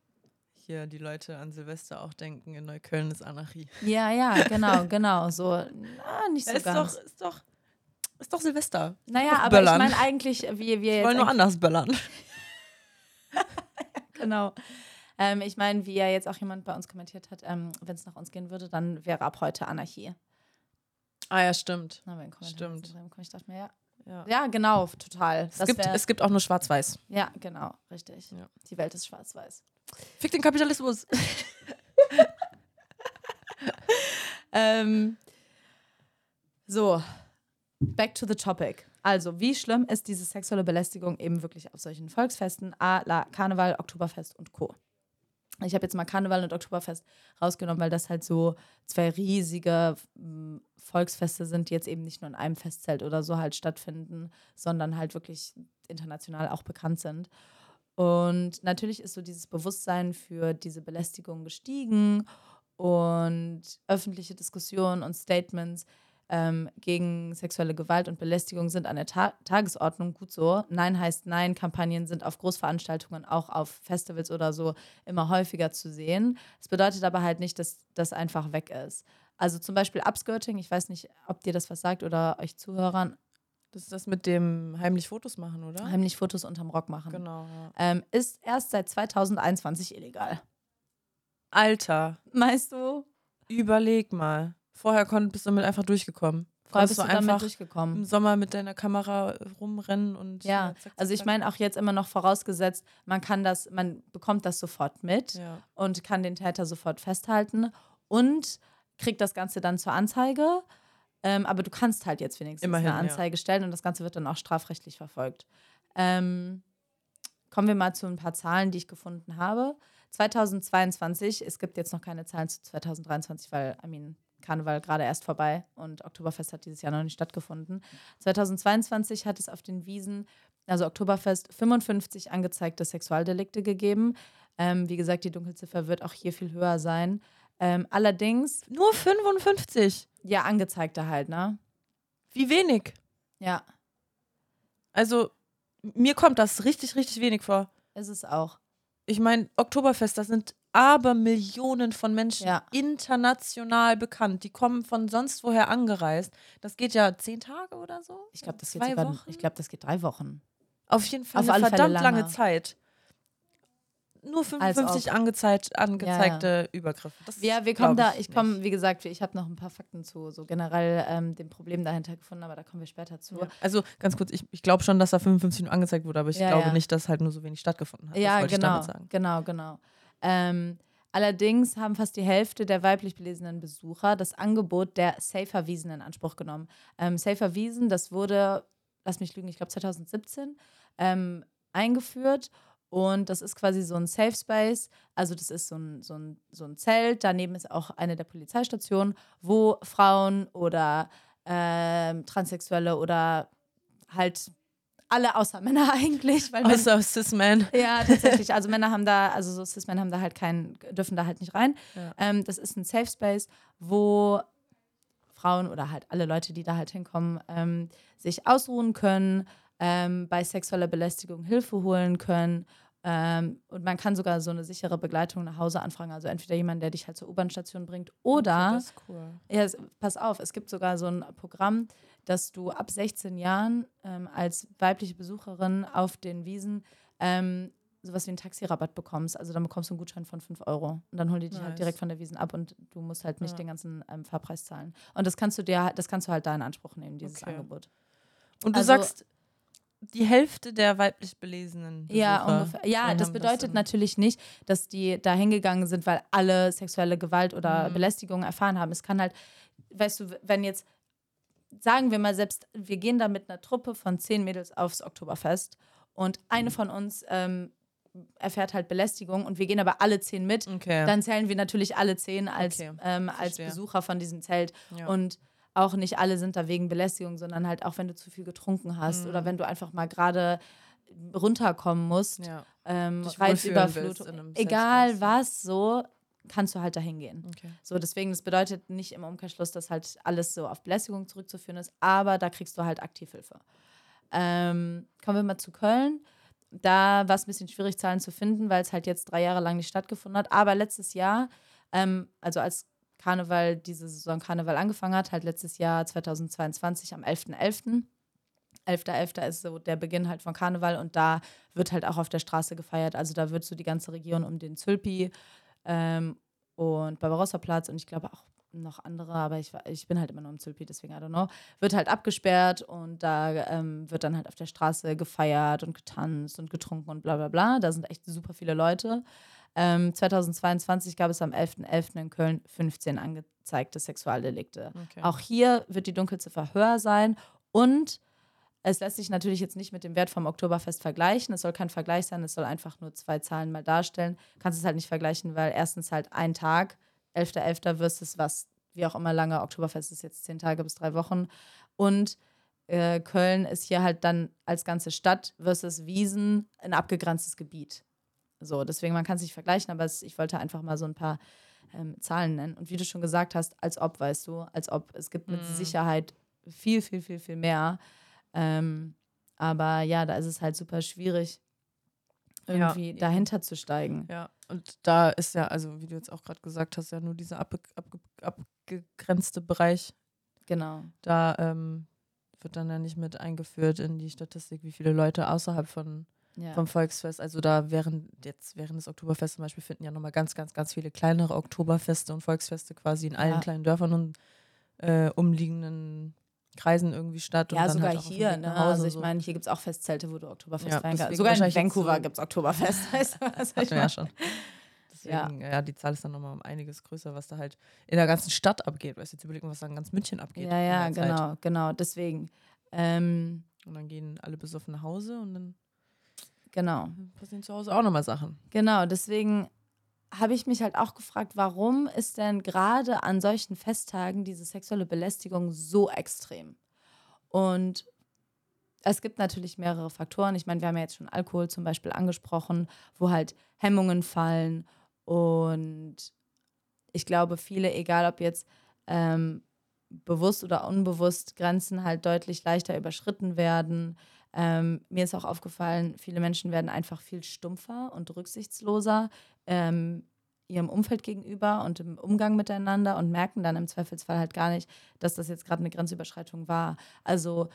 hier die Leute an Silvester auch denken, in Neukölln ist Anarchie. Ja, ja, genau, genau, so, na, nicht so ist, ganz. doch, ist, doch, ist doch Silvester. naja, doch aber ich böllern. meine eigentlich, wie wir Wir wollen nur anders böllern. Genau. Ähm, ich meine, wie ja jetzt auch jemand bei uns kommentiert hat, ähm, wenn es nach uns gehen würde, dann wäre ab heute Anarchie. Ah ja, stimmt. Na, Stimmt. Ich dachte mir, ja. Ja. Ja, genau, total. Es, gibt, wär- es gibt auch nur Schwarz-Weiß. ja, genau, richtig. Ja. Die Welt ist schwarz-weiß. Fick den Kapitalismus. Ähm, so, back to the topic. Also, wie schlimm ist diese sexuelle Belästigung eben wirklich auf solchen Volksfesten, A, La, Karneval, Oktoberfest und Co. Ich habe jetzt mal Karneval und Oktoberfest rausgenommen, weil das halt so zwei riesige mm, Volksfeste sind, die jetzt eben nicht nur in einem Festzelt oder so halt stattfinden, sondern halt wirklich international auch bekannt sind. Und natürlich ist so dieses Bewusstsein für diese Belästigung gestiegen und öffentliche Diskussionen und Statements ähm, gegen sexuelle Gewalt und Belästigung sind an der Ta Tagesordnung gut so. Nein heißt Nein. Kampagnen sind auf Großveranstaltungen, auch auf Festivals oder so immer häufiger zu sehen. Es bedeutet aber halt nicht, dass das einfach weg ist. Also zum Beispiel Upskirting, ich weiß nicht, ob dir das was sagt oder euch Zuhörern, Das ist das mit dem heimlich Fotos machen, oder? heimlich Fotos unterm Rock machen, Genau. Ja. ähm, ist erst seit 2021 illegal. Alter, Meinst du? überleg mal. Vorher konnt, bist du damit einfach durchgekommen. Vorher bist du damit durchgekommen. im Sommer mit deiner Kamera rumrennen und Ja, äh, zack, zack, Also ich meine auch jetzt immer noch vorausgesetzt, man kann das, man bekommt das sofort mit Ja. und kann den Täter sofort festhalten und kriegt das Ganze dann zur Anzeige. Ähm, aber du kannst halt jetzt wenigstens Immerhin, eine ja. Anzeige stellen und das Ganze wird dann auch strafrechtlich verfolgt. Ähm, kommen wir mal zu ein paar Zahlen, die ich gefunden habe. 2022, es gibt jetzt noch keine Zahlen zu 2023, weil, I mean, Karneval gerade erst vorbei und Oktoberfest hat dieses Jahr noch nicht stattgefunden. 2022 hat es auf den Wiesen, also Oktoberfest, 55 angezeigte Sexualdelikte gegeben. Ähm, wie gesagt, die Dunkelziffer wird auch hier viel höher sein. Ähm, allerdings, Nur 55. ja, angezeigte halt, ne? Wie wenig. Ja, Also, mir kommt das richtig, richtig wenig vor. ist es auch. Ich meine, Oktoberfest, das sind aber Millionen von Menschen Ja. international bekannt. Die kommen von sonst woher angereist. Das geht ja zehn Tage oder so. Ich glaube, das, geht sogar- ich glaub, das geht drei Wochen. Auf jeden Fall Auf eine verdammt lange lange. Zeit. Nur 55 ob. angezeigt, angezeigte Übergriffe. Das Ja, wir kommen da, ich komme, wie gesagt, ich habe noch ein paar Fakten zu so generell ähm, dem Problem dahinter gefunden, aber da kommen wir später zu. Ja. Also ganz kurz, ich, ich glaube schon, dass da 55 nur angezeigt wurde, aber ich Ja, glaube ja. nicht, dass halt nur so wenig stattgefunden hat. Ja, genau, damit sagen. genau, genau. Ähm, allerdings haben fast die Hälfte der weiblich belesenen Besucher das Angebot der Safer Wiesen in Anspruch genommen. Ähm, Safer Wiesen, das wurde, lass mich lügen, ich glaube 2017 ähm, eingeführt und das ist quasi so ein Safe Space. Also das ist so ein, so, ein, so ein Zelt. Daneben ist auch eine der Polizeistationen, wo Frauen oder ähm, Transsexuelle oder halt alle außer Männer eigentlich, weil Männer- Außer Cis-Man. ja, tatsächlich. Also Männer haben da, also so Cis-Men haben da halt keinen, dürfen da halt nicht rein. Ja. Ähm, das ist ein Safe Space, wo Frauen oder halt alle Leute, die da halt hinkommen, ähm, sich ausruhen können, ähm, bei sexueller Belästigung Hilfe holen können. Ähm, und man kann sogar so eine sichere Begleitung nach Hause anfragen. Also entweder jemand, der dich halt zur U-Bahn-Station bringt oder Das ist cool. ja, es, pass auf, es gibt sogar so ein Programm, dass du ab 16 Jahren ähm, als weibliche Besucherin auf den Wiesen ähm, sowas wie einen Taxirabatt bekommst. Also dann bekommst du einen Gutschein von 5 Euro. Und dann holen die dich halt Nice. direkt von der Wiesen ab und du musst halt nicht Ja. den ganzen ähm, Fahrpreis zahlen. Und das kannst du dir, das kannst du halt da in Anspruch nehmen, dieses Okay. Angebot. Und du Also- sagst, die Hälfte der weiblich belesenen Besucher Ja, ungefähr. Ja, das bedeutet in- natürlich nicht, dass die da hingegangen sind, weil alle sexuelle Gewalt oder Mhm. Belästigung erfahren haben. Es kann halt, weißt du, wenn jetzt, sagen wir mal selbst, wir gehen da mit einer Truppe von zehn Mädels aufs Oktoberfest und Mhm. eine von uns ähm, erfährt halt Belästigung und wir gehen aber alle zehn mit, Okay. dann zählen wir natürlich alle zehn als, Okay, ähm, als. Besucher von diesem Zelt. ja. Und auch nicht alle sind da wegen Belästigung, sondern halt auch, wenn du zu viel getrunken hast Mhm. oder wenn du einfach mal gerade runterkommen musst, ja. ähm, Reizüberflutung, egal was, so kannst du halt dahin gehen. Okay. So, deswegen, das bedeutet nicht im Umkehrschluss, dass halt alles so auf Belästigung zurückzuführen ist, aber da kriegst du halt Aktivhilfe. Ähm, kommen wir mal zu Köln. Da war es ein bisschen schwierig, Zahlen zu finden, weil es halt jetzt drei Jahre lang nicht stattgefunden hat. Aber letztes Jahr, ähm, also als Karneval, diese Saison Karneval angefangen hat, halt letztes Jahr 2022 am 11.11. 11.11. ist so der Beginn halt von Karneval und da wird halt auch auf der Straße gefeiert. Also da wird so die ganze Region um den Zülpi ähm, und Barbarossa-Platz und ich glaube auch noch andere, aber ich, ich bin halt immer nur im Zülpi, deswegen I don't know, wird halt abgesperrt und da ähm, wird dann halt auf der Straße gefeiert und getanzt und getrunken und bla bla bla. Da sind echt super viele Leute. Ähm, 2022 gab es am 11.11. in Köln 15 angezeigte Sexualdelikte. Okay. Auch hier wird die Dunkelziffer höher sein und es lässt sich natürlich jetzt nicht mit dem Wert vom Oktoberfest vergleichen. Es soll kein Vergleich sein, es soll einfach nur zwei Zahlen mal darstellen. Kannst es halt nicht vergleichen, weil erstens halt ein Tag, 11.11. versus was, wie auch immer lange, Oktoberfest ist jetzt zehn Tage bis drei Wochen. Und äh, Köln ist hier halt dann als ganze Stadt versus Wiesen ein abgegrenztes Gebiet. So, deswegen, man kann es nicht vergleichen, aber es, ich wollte einfach mal so ein paar ähm, Zahlen nennen. Und wie du schon gesagt hast, als ob, weißt du, als ob. Es gibt mit Mhm. Sicherheit viel, viel, viel, viel mehr. Ähm, aber ja, da ist es halt super schwierig, irgendwie eben. dahinter zu steigen. Ja, und da ist ja, also wie du jetzt auch gerade gesagt hast, ja nur diese abge abge gegrenzte Bereich. Genau. Da ähm, wird dann ja nicht mit eingeführt in die Statistik, wie viele Leute außerhalb von, Ja. vom Volksfest. Also da während jetzt während des Oktoberfests zum Beispiel finden ja nochmal ganz, ganz, ganz viele kleinere Oktoberfeste und Volksfeste quasi in allen Ja. kleinen Dörfern und äh, umliegenden Kreisen irgendwie statt. und Ja, dann sogar halt hier. Ne? Also ich so. meine, hier gibt es auch Festzelte, wo du Oktoberfest Ja, feiern kannst. Sogar in Vancouver so- gibt es Oktoberfest. Weißt du, was ich Hatten wir ja schon. Ja. Deswegen, ja. die Zahl ist dann nochmal um einiges größer, was da halt in der ganzen Stadt abgeht. Weißt du, jetzt überlegen, was da in ganz München abgeht. Ja, ja, Zeit. genau, genau. Deswegen. Ähm, Und dann gehen alle besoffen nach Hause und dann genau. passieren zu Hause auch nochmal Sachen. Genau, deswegen habe ich mich halt auch gefragt, warum ist denn gerade an solchen Festtagen diese sexuelle Belästigung so extrem? Und es gibt natürlich mehrere Faktoren. Ich meine, wir haben ja jetzt schon Alkohol zum Beispiel angesprochen, wo halt Hemmungen fallen. Und ich glaube, viele, egal ob jetzt ähm, bewusst oder unbewusst, Grenzen halt deutlich leichter überschritten werden. Ähm, mir ist auch aufgefallen, viele Menschen werden einfach viel stumpfer und rücksichtsloser ähm, ihrem Umfeld gegenüber und im Umgang miteinander und merken dann im Zweifelsfall halt gar nicht, dass das jetzt gerade eine Grenzüberschreitung war. Also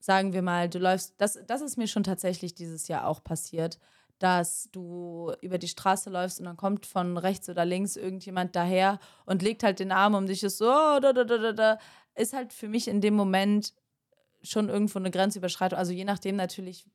sagen wir mal, du läufst, das, das ist mir schon tatsächlich dieses Jahr auch passiert, dass du über die Straße läufst und dann kommt von rechts oder links irgendjemand daher und legt halt den Arm um dich, ist so, oh, da, da, da, da, da, ist halt für mich in dem Moment schon irgendwo eine Grenzüberschreitung. Also je nachdem natürlich,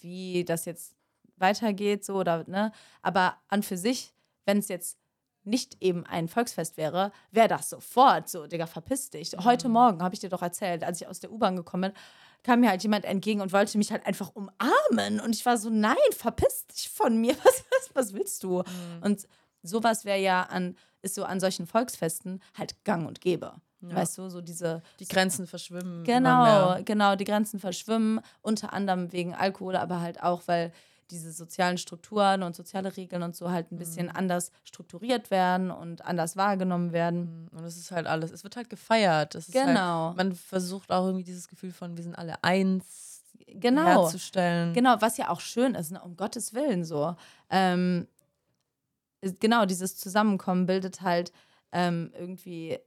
wie das jetzt weitergeht, so oder, ne, aber an für sich, wenn es jetzt nicht eben ein Volksfest wäre, wäre das sofort so, Digga, verpiss dich. Heute Morgen habe ich dir doch erzählt, als ich aus der U-Bahn gekommen bin, kam mir halt jemand entgegen und wollte mich halt einfach umarmen. Und ich war so, nein, verpiss dich von mir. Was, was, was willst du? Und sowas wäre ja an, ist so an solchen Volksfesten halt gang und gäbe. Weißt du, so diese. Die Grenzen verschwimmen. Genau, genau, die Grenzen verschwimmen, unter anderem wegen Alkohol, aber halt auch, weil diese sozialen Strukturen und soziale Regeln und so halt ein bisschen anders strukturiert werden und anders wahrgenommen werden. Und es ist halt alles, es wird halt gefeiert. Es ist Genau. Halt, man versucht auch irgendwie dieses Gefühl von, wir sind alle eins Genau. herzustellen. Genau, was ja auch schön ist, ne? um Gottes Willen so. Ähm, genau, dieses Zusammenkommen bildet halt ähm, irgendwie,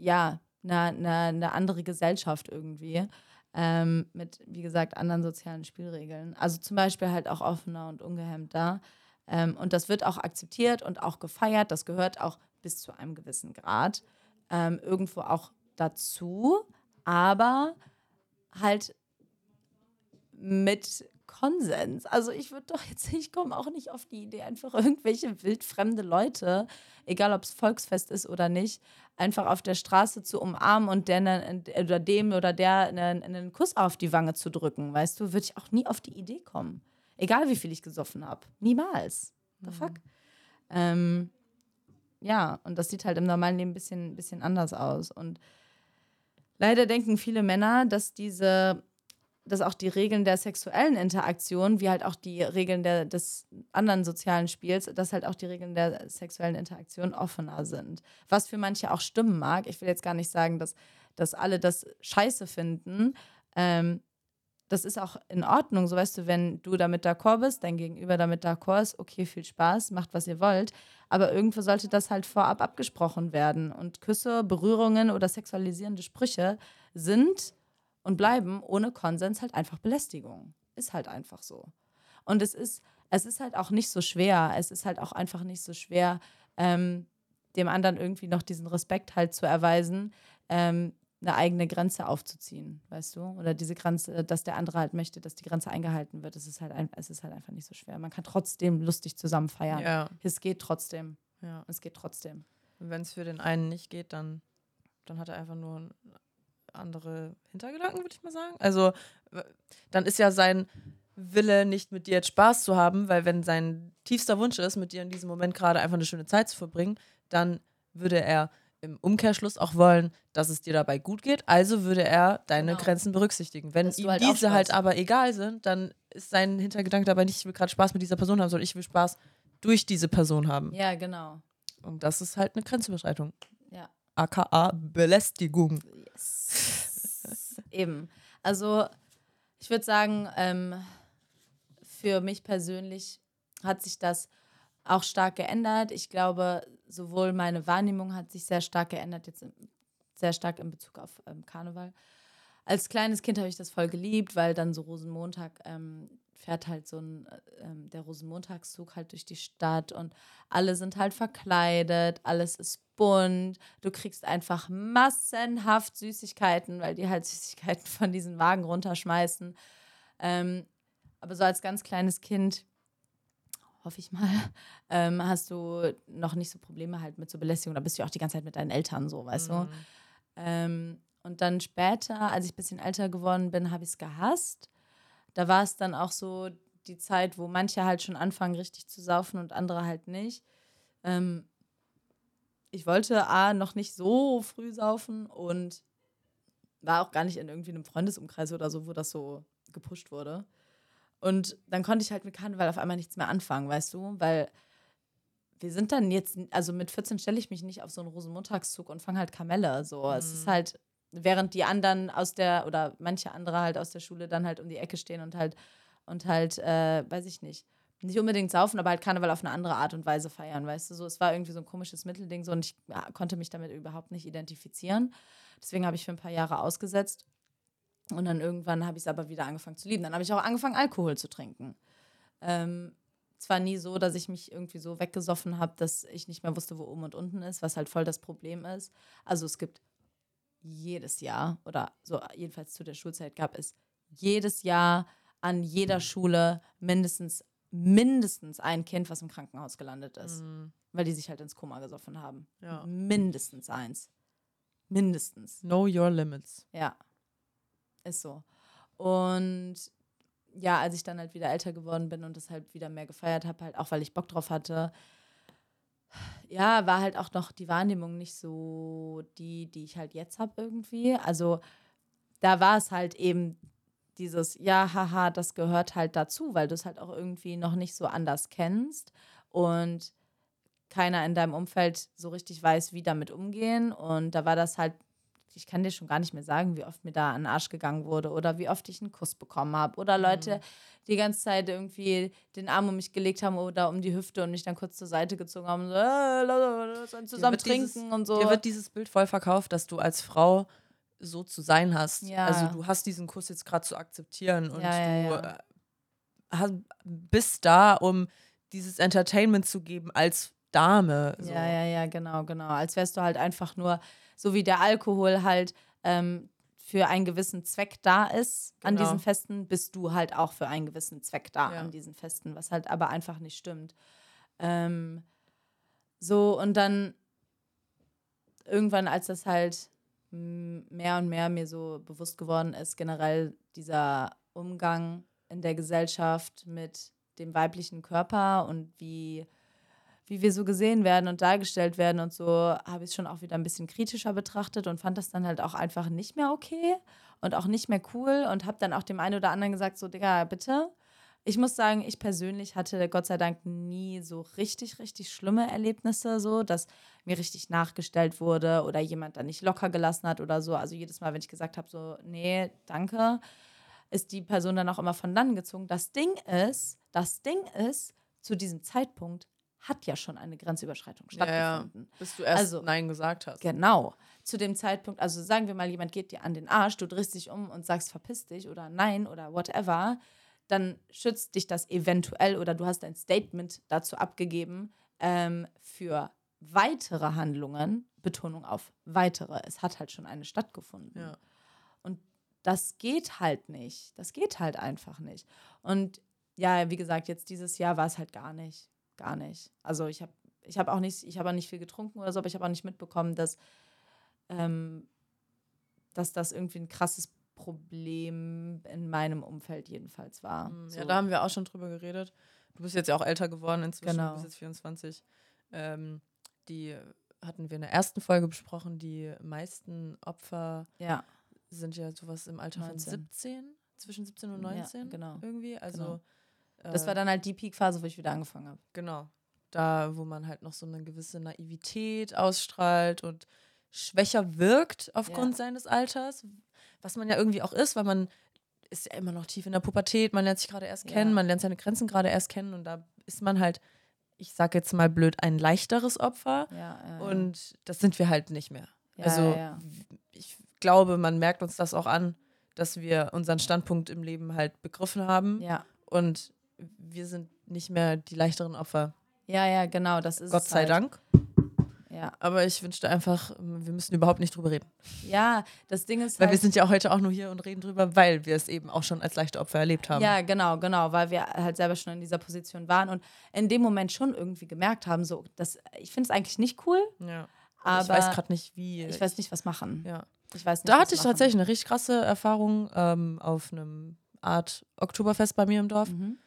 ja, eine, eine, eine andere Gesellschaft irgendwie. Ähm, mit, wie gesagt, anderen sozialen Spielregeln. Also zum Beispiel halt auch offener und ungehemmter. Ähm, und das wird auch akzeptiert und auch gefeiert. Das gehört auch bis zu einem gewissen Grad ähm, irgendwo auch dazu. Aber halt mit Konsens. Also ich würde doch jetzt, ich komme auch nicht auf die Idee, einfach irgendwelche wildfremde Leute, egal ob es Volksfest ist oder nicht, einfach auf der Straße zu umarmen und der ne- oder dem oder der einen, einen Kuss auf die Wange zu drücken, weißt du, würde ich auch nie auf die Idee kommen. Egal wie viel ich gesoffen habe. Niemals. The fuck? Ähm, ja, und das sieht halt im normalen Leben ein bisschen, bisschen anders aus. Und leider denken viele Männer, dass diese dass auch die Regeln der sexuellen Interaktion, wie halt auch die Regeln der, des anderen sozialen Spiels, dass halt auch die Regeln der sexuellen Interaktion offener sind. Was für manche auch stimmen mag. Ich will jetzt gar nicht sagen, dass, dass alle das scheiße finden. Ähm, das ist auch in Ordnung. So weißt du, wenn du damit d'accord bist, dein Gegenüber damit d'accord ist, okay, viel Spaß, macht, was ihr wollt. Aber irgendwo sollte das halt vorab abgesprochen werden. Und Küsse, Berührungen oder sexualisierende Sprüche sind und bleiben ohne Konsens halt einfach Belästigung. Ist halt einfach so. Und es ist, es ist halt auch nicht so schwer. Es ist halt auch einfach nicht so schwer, ähm, dem anderen irgendwie noch diesen Respekt halt zu erweisen, ähm, eine eigene Grenze aufzuziehen, weißt du? Oder diese Grenze, dass der andere halt möchte, dass die Grenze eingehalten wird. Es ist halt, ein, es ist halt einfach nicht so schwer. Man kann trotzdem lustig zusammen feiern. Ja, Es geht trotzdem. ja. Es geht trotzdem. Und wenn es für den einen nicht geht, dann, dann hat er einfach nur andere Hintergedanken, würde ich mal sagen. Also, dann ist ja sein Wille, nicht mit dir jetzt Spaß zu haben, weil wenn sein tiefster Wunsch ist, mit dir in diesem Moment gerade einfach eine schöne Zeit zu verbringen, dann würde er im Umkehrschluss auch wollen, dass es dir dabei gut geht. Also würde er deine Genau. Grenzen berücksichtigen. Wenn ihm halt diese halt aber egal sind, dann ist sein Hintergedanke dabei nicht, ich will gerade Spaß mit dieser Person haben, sondern ich will Spaß durch diese Person haben. Ja, genau. Und das ist halt eine Grenzüberschreitung. Ja. AKA Belästigung. Yes. Eben. Also, ich würde sagen, ähm, für mich persönlich hat sich das auch stark geändert. Ich glaube, sowohl meine Wahrnehmung hat sich sehr stark geändert, jetzt sehr stark in Bezug auf ähm, Karneval. Als kleines Kind habe ich das voll geliebt, weil dann so Rosenmontag ähm, fährt halt so ein, äh, der Rosenmontagszug halt durch die Stadt und alle sind halt verkleidet, alles ist bunt. Du kriegst einfach massenhaft Süßigkeiten, weil die halt Süßigkeiten von diesen Wagen runterschmeißen. Ähm, aber so als ganz kleines Kind hoffe ich mal, ähm, hast du noch nicht so Probleme halt mit so Belästigung. Da bist du ja auch die ganze Zeit mit deinen Eltern so, weißt mhm. du. Ähm, und dann später, als ich ein bisschen älter geworden bin, habe ich es gehasst. Da war es dann auch so die Zeit, wo manche halt schon anfangen, richtig zu saufen und andere halt nicht. Ähm, ich wollte A, noch nicht so früh saufen und war auch gar nicht in irgendwie einem Freundesumkreis oder so, wo das so gepusht wurde. Und dann konnte ich halt mit Karneval auf einmal nichts mehr anfangen, weißt du? Weil wir sind dann jetzt, also mit 14 stelle ich mich nicht auf so einen Rosenmontagszug und fange halt Kamelle. So, mhm. es ist mhm. halt, während die anderen aus der, oder manche andere halt aus der Schule dann halt um die Ecke stehen und halt, und halt, äh, weiß ich nicht, nicht unbedingt saufen, aber halt Karneval auf eine andere Art und Weise feiern, weißt du? So, es war irgendwie so ein komisches Mittelding so und ich ja, konnte mich damit überhaupt nicht identifizieren. Deswegen habe ich für ein paar Jahre ausgesetzt. Und dann irgendwann habe ich es aber wieder angefangen zu lieben. Dann habe ich auch angefangen, Alkohol zu trinken. Ähm, zwar nie so, dass ich mich irgendwie so weggesoffen habe, dass ich nicht mehr wusste, wo oben und unten ist, was halt voll das Problem ist. Also es gibt jedes Jahr, oder so jedenfalls zu der Schulzeit gab es jedes Jahr an jeder Schule mindestens, mindestens ein Kind, was im Krankenhaus gelandet ist. Mhm. Weil die sich halt ins Koma gesoffen haben. Ja. Mindestens eins. Mindestens. Know your limits. Ja. Ist so. Und ja, als ich dann halt wieder älter geworden bin und das halt wieder mehr gefeiert habe, halt auch weil ich Bock drauf hatte, ja, war halt auch noch die Wahrnehmung nicht so die, die ich halt jetzt habe irgendwie. Also da war es halt eben dieses, ja, haha, das gehört halt dazu, weil du es halt auch irgendwie noch nicht so anders kennst und keiner in deinem Umfeld so richtig weiß, wie damit umgehen. Und da war das halt ich kann dir schon gar nicht mehr sagen, wie oft mir da an den Arsch gegangen wurde oder wie oft ich einen Kuss bekommen habe. Oder Leute mhm. die ganze Zeit irgendwie den Arm um mich gelegt haben oder um die Hüfte und mich dann kurz zur Seite gezogen haben. So, äh, lass uns zusammen trinken dieses, und so. Dir wird dieses Bild voll verkauft, dass du als Frau so zu sein hast. Ja. Also du hast diesen Kuss jetzt gerade zu akzeptieren und ja, ja, du äh, bist da, um dieses Entertainment zu geben als Dame. So. Ja, ja, ja, genau, genau. Als wärst du halt einfach nur so wie der Alkohol halt ähm, für einen gewissen Zweck da ist genau. an diesen Festen, bist du halt auch für einen gewissen Zweck da ja. an diesen Festen, was halt aber einfach nicht stimmt. Ähm, so, und dann irgendwann, als das halt mehr und mehr mir so bewusst geworden ist, generell dieser Umgang in der Gesellschaft mit dem weiblichen Körper und wie wie wir so gesehen werden und dargestellt werden und so, habe ich es schon auch wieder ein bisschen kritischer betrachtet und fand das dann halt auch einfach nicht mehr okay und auch nicht mehr cool und habe dann auch dem einen oder anderen gesagt, so, Digga, bitte. Ich muss sagen, ich persönlich hatte Gott sei Dank nie so richtig, richtig schlimme Erlebnisse, so, dass mir richtig nachgestellt wurde oder jemand dann nicht locker gelassen hat oder so. Also jedes Mal, wenn ich gesagt habe, so, nee, danke, ist die Person dann auch immer von dann gezogen. Das Ding ist, das Ding ist, zu diesem Zeitpunkt hat ja schon eine Grenzüberschreitung stattgefunden. Ja, bis du erst also, Nein gesagt hast. Genau. Zu dem Zeitpunkt, also sagen wir mal, jemand geht dir an den Arsch, du drehst dich um und sagst verpiss dich oder Nein oder whatever, dann schützt dich das eventuell oder du hast ein Statement dazu abgegeben ähm, für weitere Handlungen, Betonung auf weitere. Es hat halt schon eine stattgefunden. Ja. Und das geht halt nicht. Das geht halt einfach nicht. Und ja, wie gesagt, jetzt dieses Jahr war es halt gar nicht gar nicht. Also ich habe ich hab auch nicht, ich habe nicht viel getrunken oder so, aber ich habe auch nicht mitbekommen, dass, ähm, dass das irgendwie ein krasses Problem in meinem Umfeld jedenfalls war. Mhm, ja, so. da haben wir auch schon drüber geredet. Du bist jetzt ja auch älter geworden inzwischen, genau. du bist jetzt 24. Ähm, die hatten wir in der ersten Folge besprochen, die meisten Opfer ja. sind ja sowas im Alter 19. von 17, zwischen 17 und 19 ja, genau. irgendwie. Also genau. Das war dann halt die Peak-Phase, wo ich wieder angefangen habe. Genau. Da, wo man halt noch so eine gewisse Naivität ausstrahlt und schwächer wirkt aufgrund ja. seines Alters, was man ja irgendwie auch ist, weil man ist ja immer noch tief in der Pubertät, man lernt sich gerade erst kennen, ja. man lernt seine Grenzen gerade erst kennen und da ist man halt ich sag jetzt mal blöd, ein leichteres Opfer. Ja, Und das sind wir halt nicht mehr. also ich glaube, man merkt uns das auch an, dass wir unseren Standpunkt im Leben halt begriffen haben. ja. Und wir sind nicht mehr die leichteren Opfer. Ja, ja, genau, das ist Gott sei halt. Dank. Ja. Aber ich wünschte einfach, wir müssen überhaupt nicht drüber reden. ja, das Ding ist Weil halt. wir sind ja heute auch nur hier und reden drüber, weil wir es eben auch schon als leichte Opfer erlebt haben. Ja, genau, genau, weil wir halt selber schon in dieser Position waren und in dem Moment schon irgendwie gemerkt haben, so, das, ich finde es eigentlich nicht cool, Ja. aber ich weiß gerade nicht, wie. ich weiß nicht, was machen. Ja. Ich weiß nicht, Da hatte ich machen. tatsächlich eine richtig krasse Erfahrung ähm, auf einem Art Oktoberfest bei mir im Dorf. Mhm.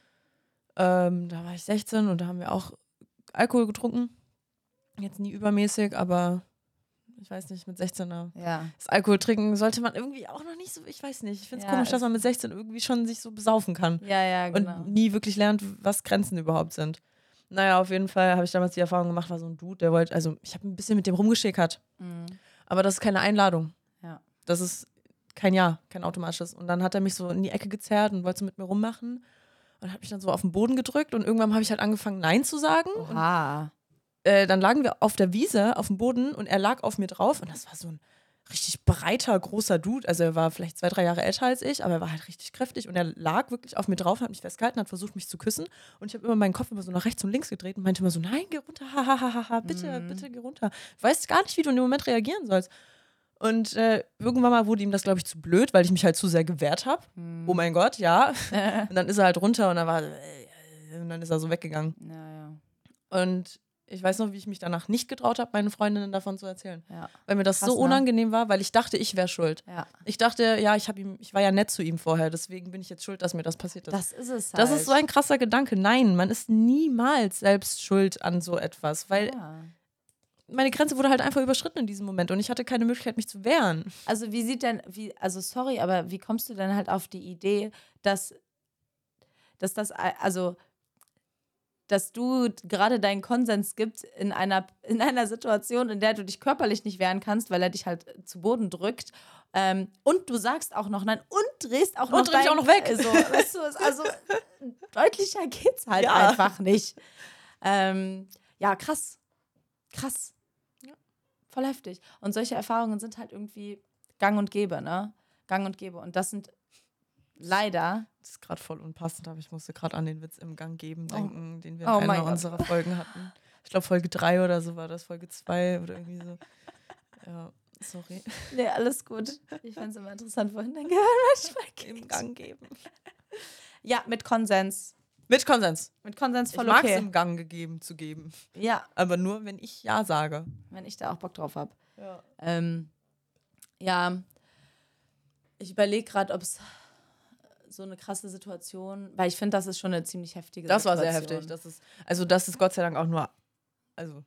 Ähm, da war ich 16 und da haben wir auch Alkohol getrunken. Jetzt nie übermäßig, aber ich weiß nicht, mit 16 da. Ja. Das Alkohol trinken sollte man irgendwie auch noch nicht so, ich weiß nicht. Ich finde es Ja, komisch, dass es- man mit 16 irgendwie schon sich so besaufen kann. Ja, ja, genau. und nie wirklich lernt, was Grenzen überhaupt sind. Naja, auf jeden Fall habe ich damals die Erfahrung gemacht, war so ein Dude, der wollte, also ich habe ein bisschen mit dem rumgeschickert, Mhm. aber das ist keine Einladung. Ja. Das ist kein Ja, kein automatisches. Und dann hat er mich so in die Ecke gezerrt und wollte so mit mir rummachen und hat mich dann so auf den Boden gedrückt und irgendwann habe ich halt angefangen, Nein zu sagen. Und äh, dann lagen wir auf der Wiese auf dem Boden und er lag auf mir drauf und das war so ein richtig breiter, großer Dude. Also er war vielleicht zwei, drei Jahre älter als ich, aber er war halt richtig kräftig und er lag wirklich auf mir drauf, hat mich festgehalten, hat versucht, mich zu küssen und ich habe immer meinen Kopf immer so nach rechts und links gedreht und meinte immer so, nein, geh runter, ha, ha, ha, ha, ha, bitte, Mhm. bitte, geh runter. Du weißt gar nicht, wie du in dem Moment reagieren sollst. Und äh, irgendwann mal wurde ihm das, glaube ich, zu blöd, weil ich mich halt zu sehr gewehrt habe. Mhm. Oh mein Gott, ja. Und dann ist er halt runter und dann war äh, und dann ist er so weggegangen. Ja, ja. Und ich weiß noch, wie ich mich danach nicht getraut habe, meinen Freundinnen davon zu erzählen. Ja. Weil mir das Krass, so ne? unangenehm war, weil ich dachte, ich wäre schuld. ja. Ich dachte, ja, ich habe ihm, ich war ja nett zu ihm vorher, deswegen bin ich jetzt schuld, dass mir das passiert ist. Das ist es halt. Das ist so ein krasser Gedanke. Nein, man ist niemals selbst schuld an so etwas, weil Ja. Meine Grenze wurde halt einfach überschritten in diesem Moment und ich hatte keine Möglichkeit, mich zu wehren. Also wie sieht denn, wie, also sorry, aber wie kommst du denn halt auf die Idee, dass, dass das, also dass du gerade deinen Konsens gibt in einer, in einer Situation, in der du dich körperlich nicht wehren kannst, weil er dich halt zu Boden drückt. Ähm, und du sagst auch noch nein und drehst auch Und noch dreh mich dein- auch noch weg. So, weißt du, es- also deutlicher geht's halt Ja. einfach nicht. Ähm, ja, krass. Krass. Ja. Voll heftig. Und solche Erfahrungen sind halt irgendwie gang und gäbe, ne? Gang und gäbe. Und das sind leider. Das ist gerade voll unpassend, aber ich musste gerade an den Witz im Gang geben Oh. denken, den wir Oh in mein einer Gott. unserer Folgen hatten. Ich glaube, Folge 3 oder so war das, Folge 2 oder irgendwie so. Ja, sorry. Nee, alles gut. Ich finde es immer interessant, wohin dein Gehirn manchmal Im. Gang geben. Ja, mit Konsens. Mit Konsens. Mit Konsens Ich voll mag es okay. im Gang gegeben zu geben. Ja, Aber nur, wenn ich Ja sage. wenn ich da auch Bock drauf habe. Ja. Ähm, ja, ich überlege gerade, ob es so eine krasse Situation, weil ich finde, das ist schon eine ziemlich heftige Das war Situation. sehr heftig. Das ist, also, das ist Gott sei Dank auch nur, also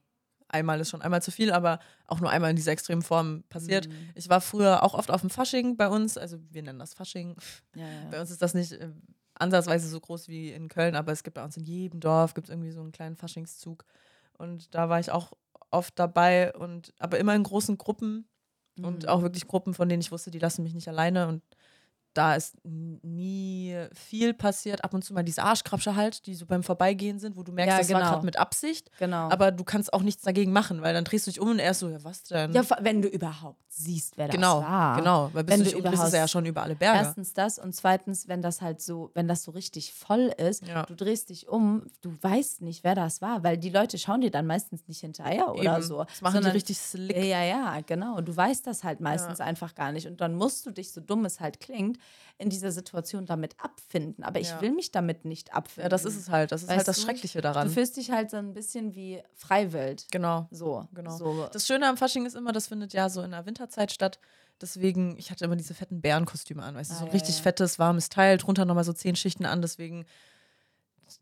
einmal ist schon einmal zu viel, aber auch nur einmal in dieser extremen Form passiert. Mhm. Ich war früher auch oft auf dem Fasching bei uns, also wir nennen das Fasching. Ja, ja. Bei uns ist das nicht äh, ansatzweise so groß wie in Köln, aber es gibt bei uns in jedem Dorf gibt irgendwie so einen kleinen Faschingszug. Und da war ich auch oft dabei und aber immer in großen Gruppen und Mhm. auch wirklich Gruppen, von denen ich wusste, die lassen mich nicht alleine und da ist nie viel passiert. Ab und zu mal diese Arschkrabsche halt, die so beim Vorbeigehen sind, wo du merkst, Ja, das war genau. gerade mit Absicht. Genau. Aber du kannst auch nichts dagegen machen, weil dann drehst du dich um und er ist so, ja, was denn? ja, wenn du überhaupt siehst, wer genau, das war. genau. Weil bis Wenn du du dich umdrehst, ist er ja überhaupt- schon über alle Berge. Erstens das und zweitens, wenn das halt so, wenn das so richtig voll ist, Ja. du drehst dich um, du weißt nicht, wer das war, weil die Leute schauen dir dann meistens nicht hinterher oder Eben. so. Das machen sondern- die richtig slick. Ja, ja, genau. Du weißt das halt meistens einfach gar nicht. Und dann musst du dich, so dumm es halt klingt, in dieser Situation damit abfinden. Aber ich Ja. will mich damit nicht abfinden. Ja, das ist es halt. Das ist Weißt halt das du? Schreckliche Du daran. fühlst dich halt so ein bisschen wie Freiwild. Genau. So. Genau. So. Das Schöne am Fasching ist immer, das findet ja so in der Winterzeit statt. Deswegen, ich hatte immer diese fetten Bärenkostüme an, weißt du, Ah, so ein ja, richtig fettes, warmes Teil, drunter nochmal so zehn Schichten an. Deswegen,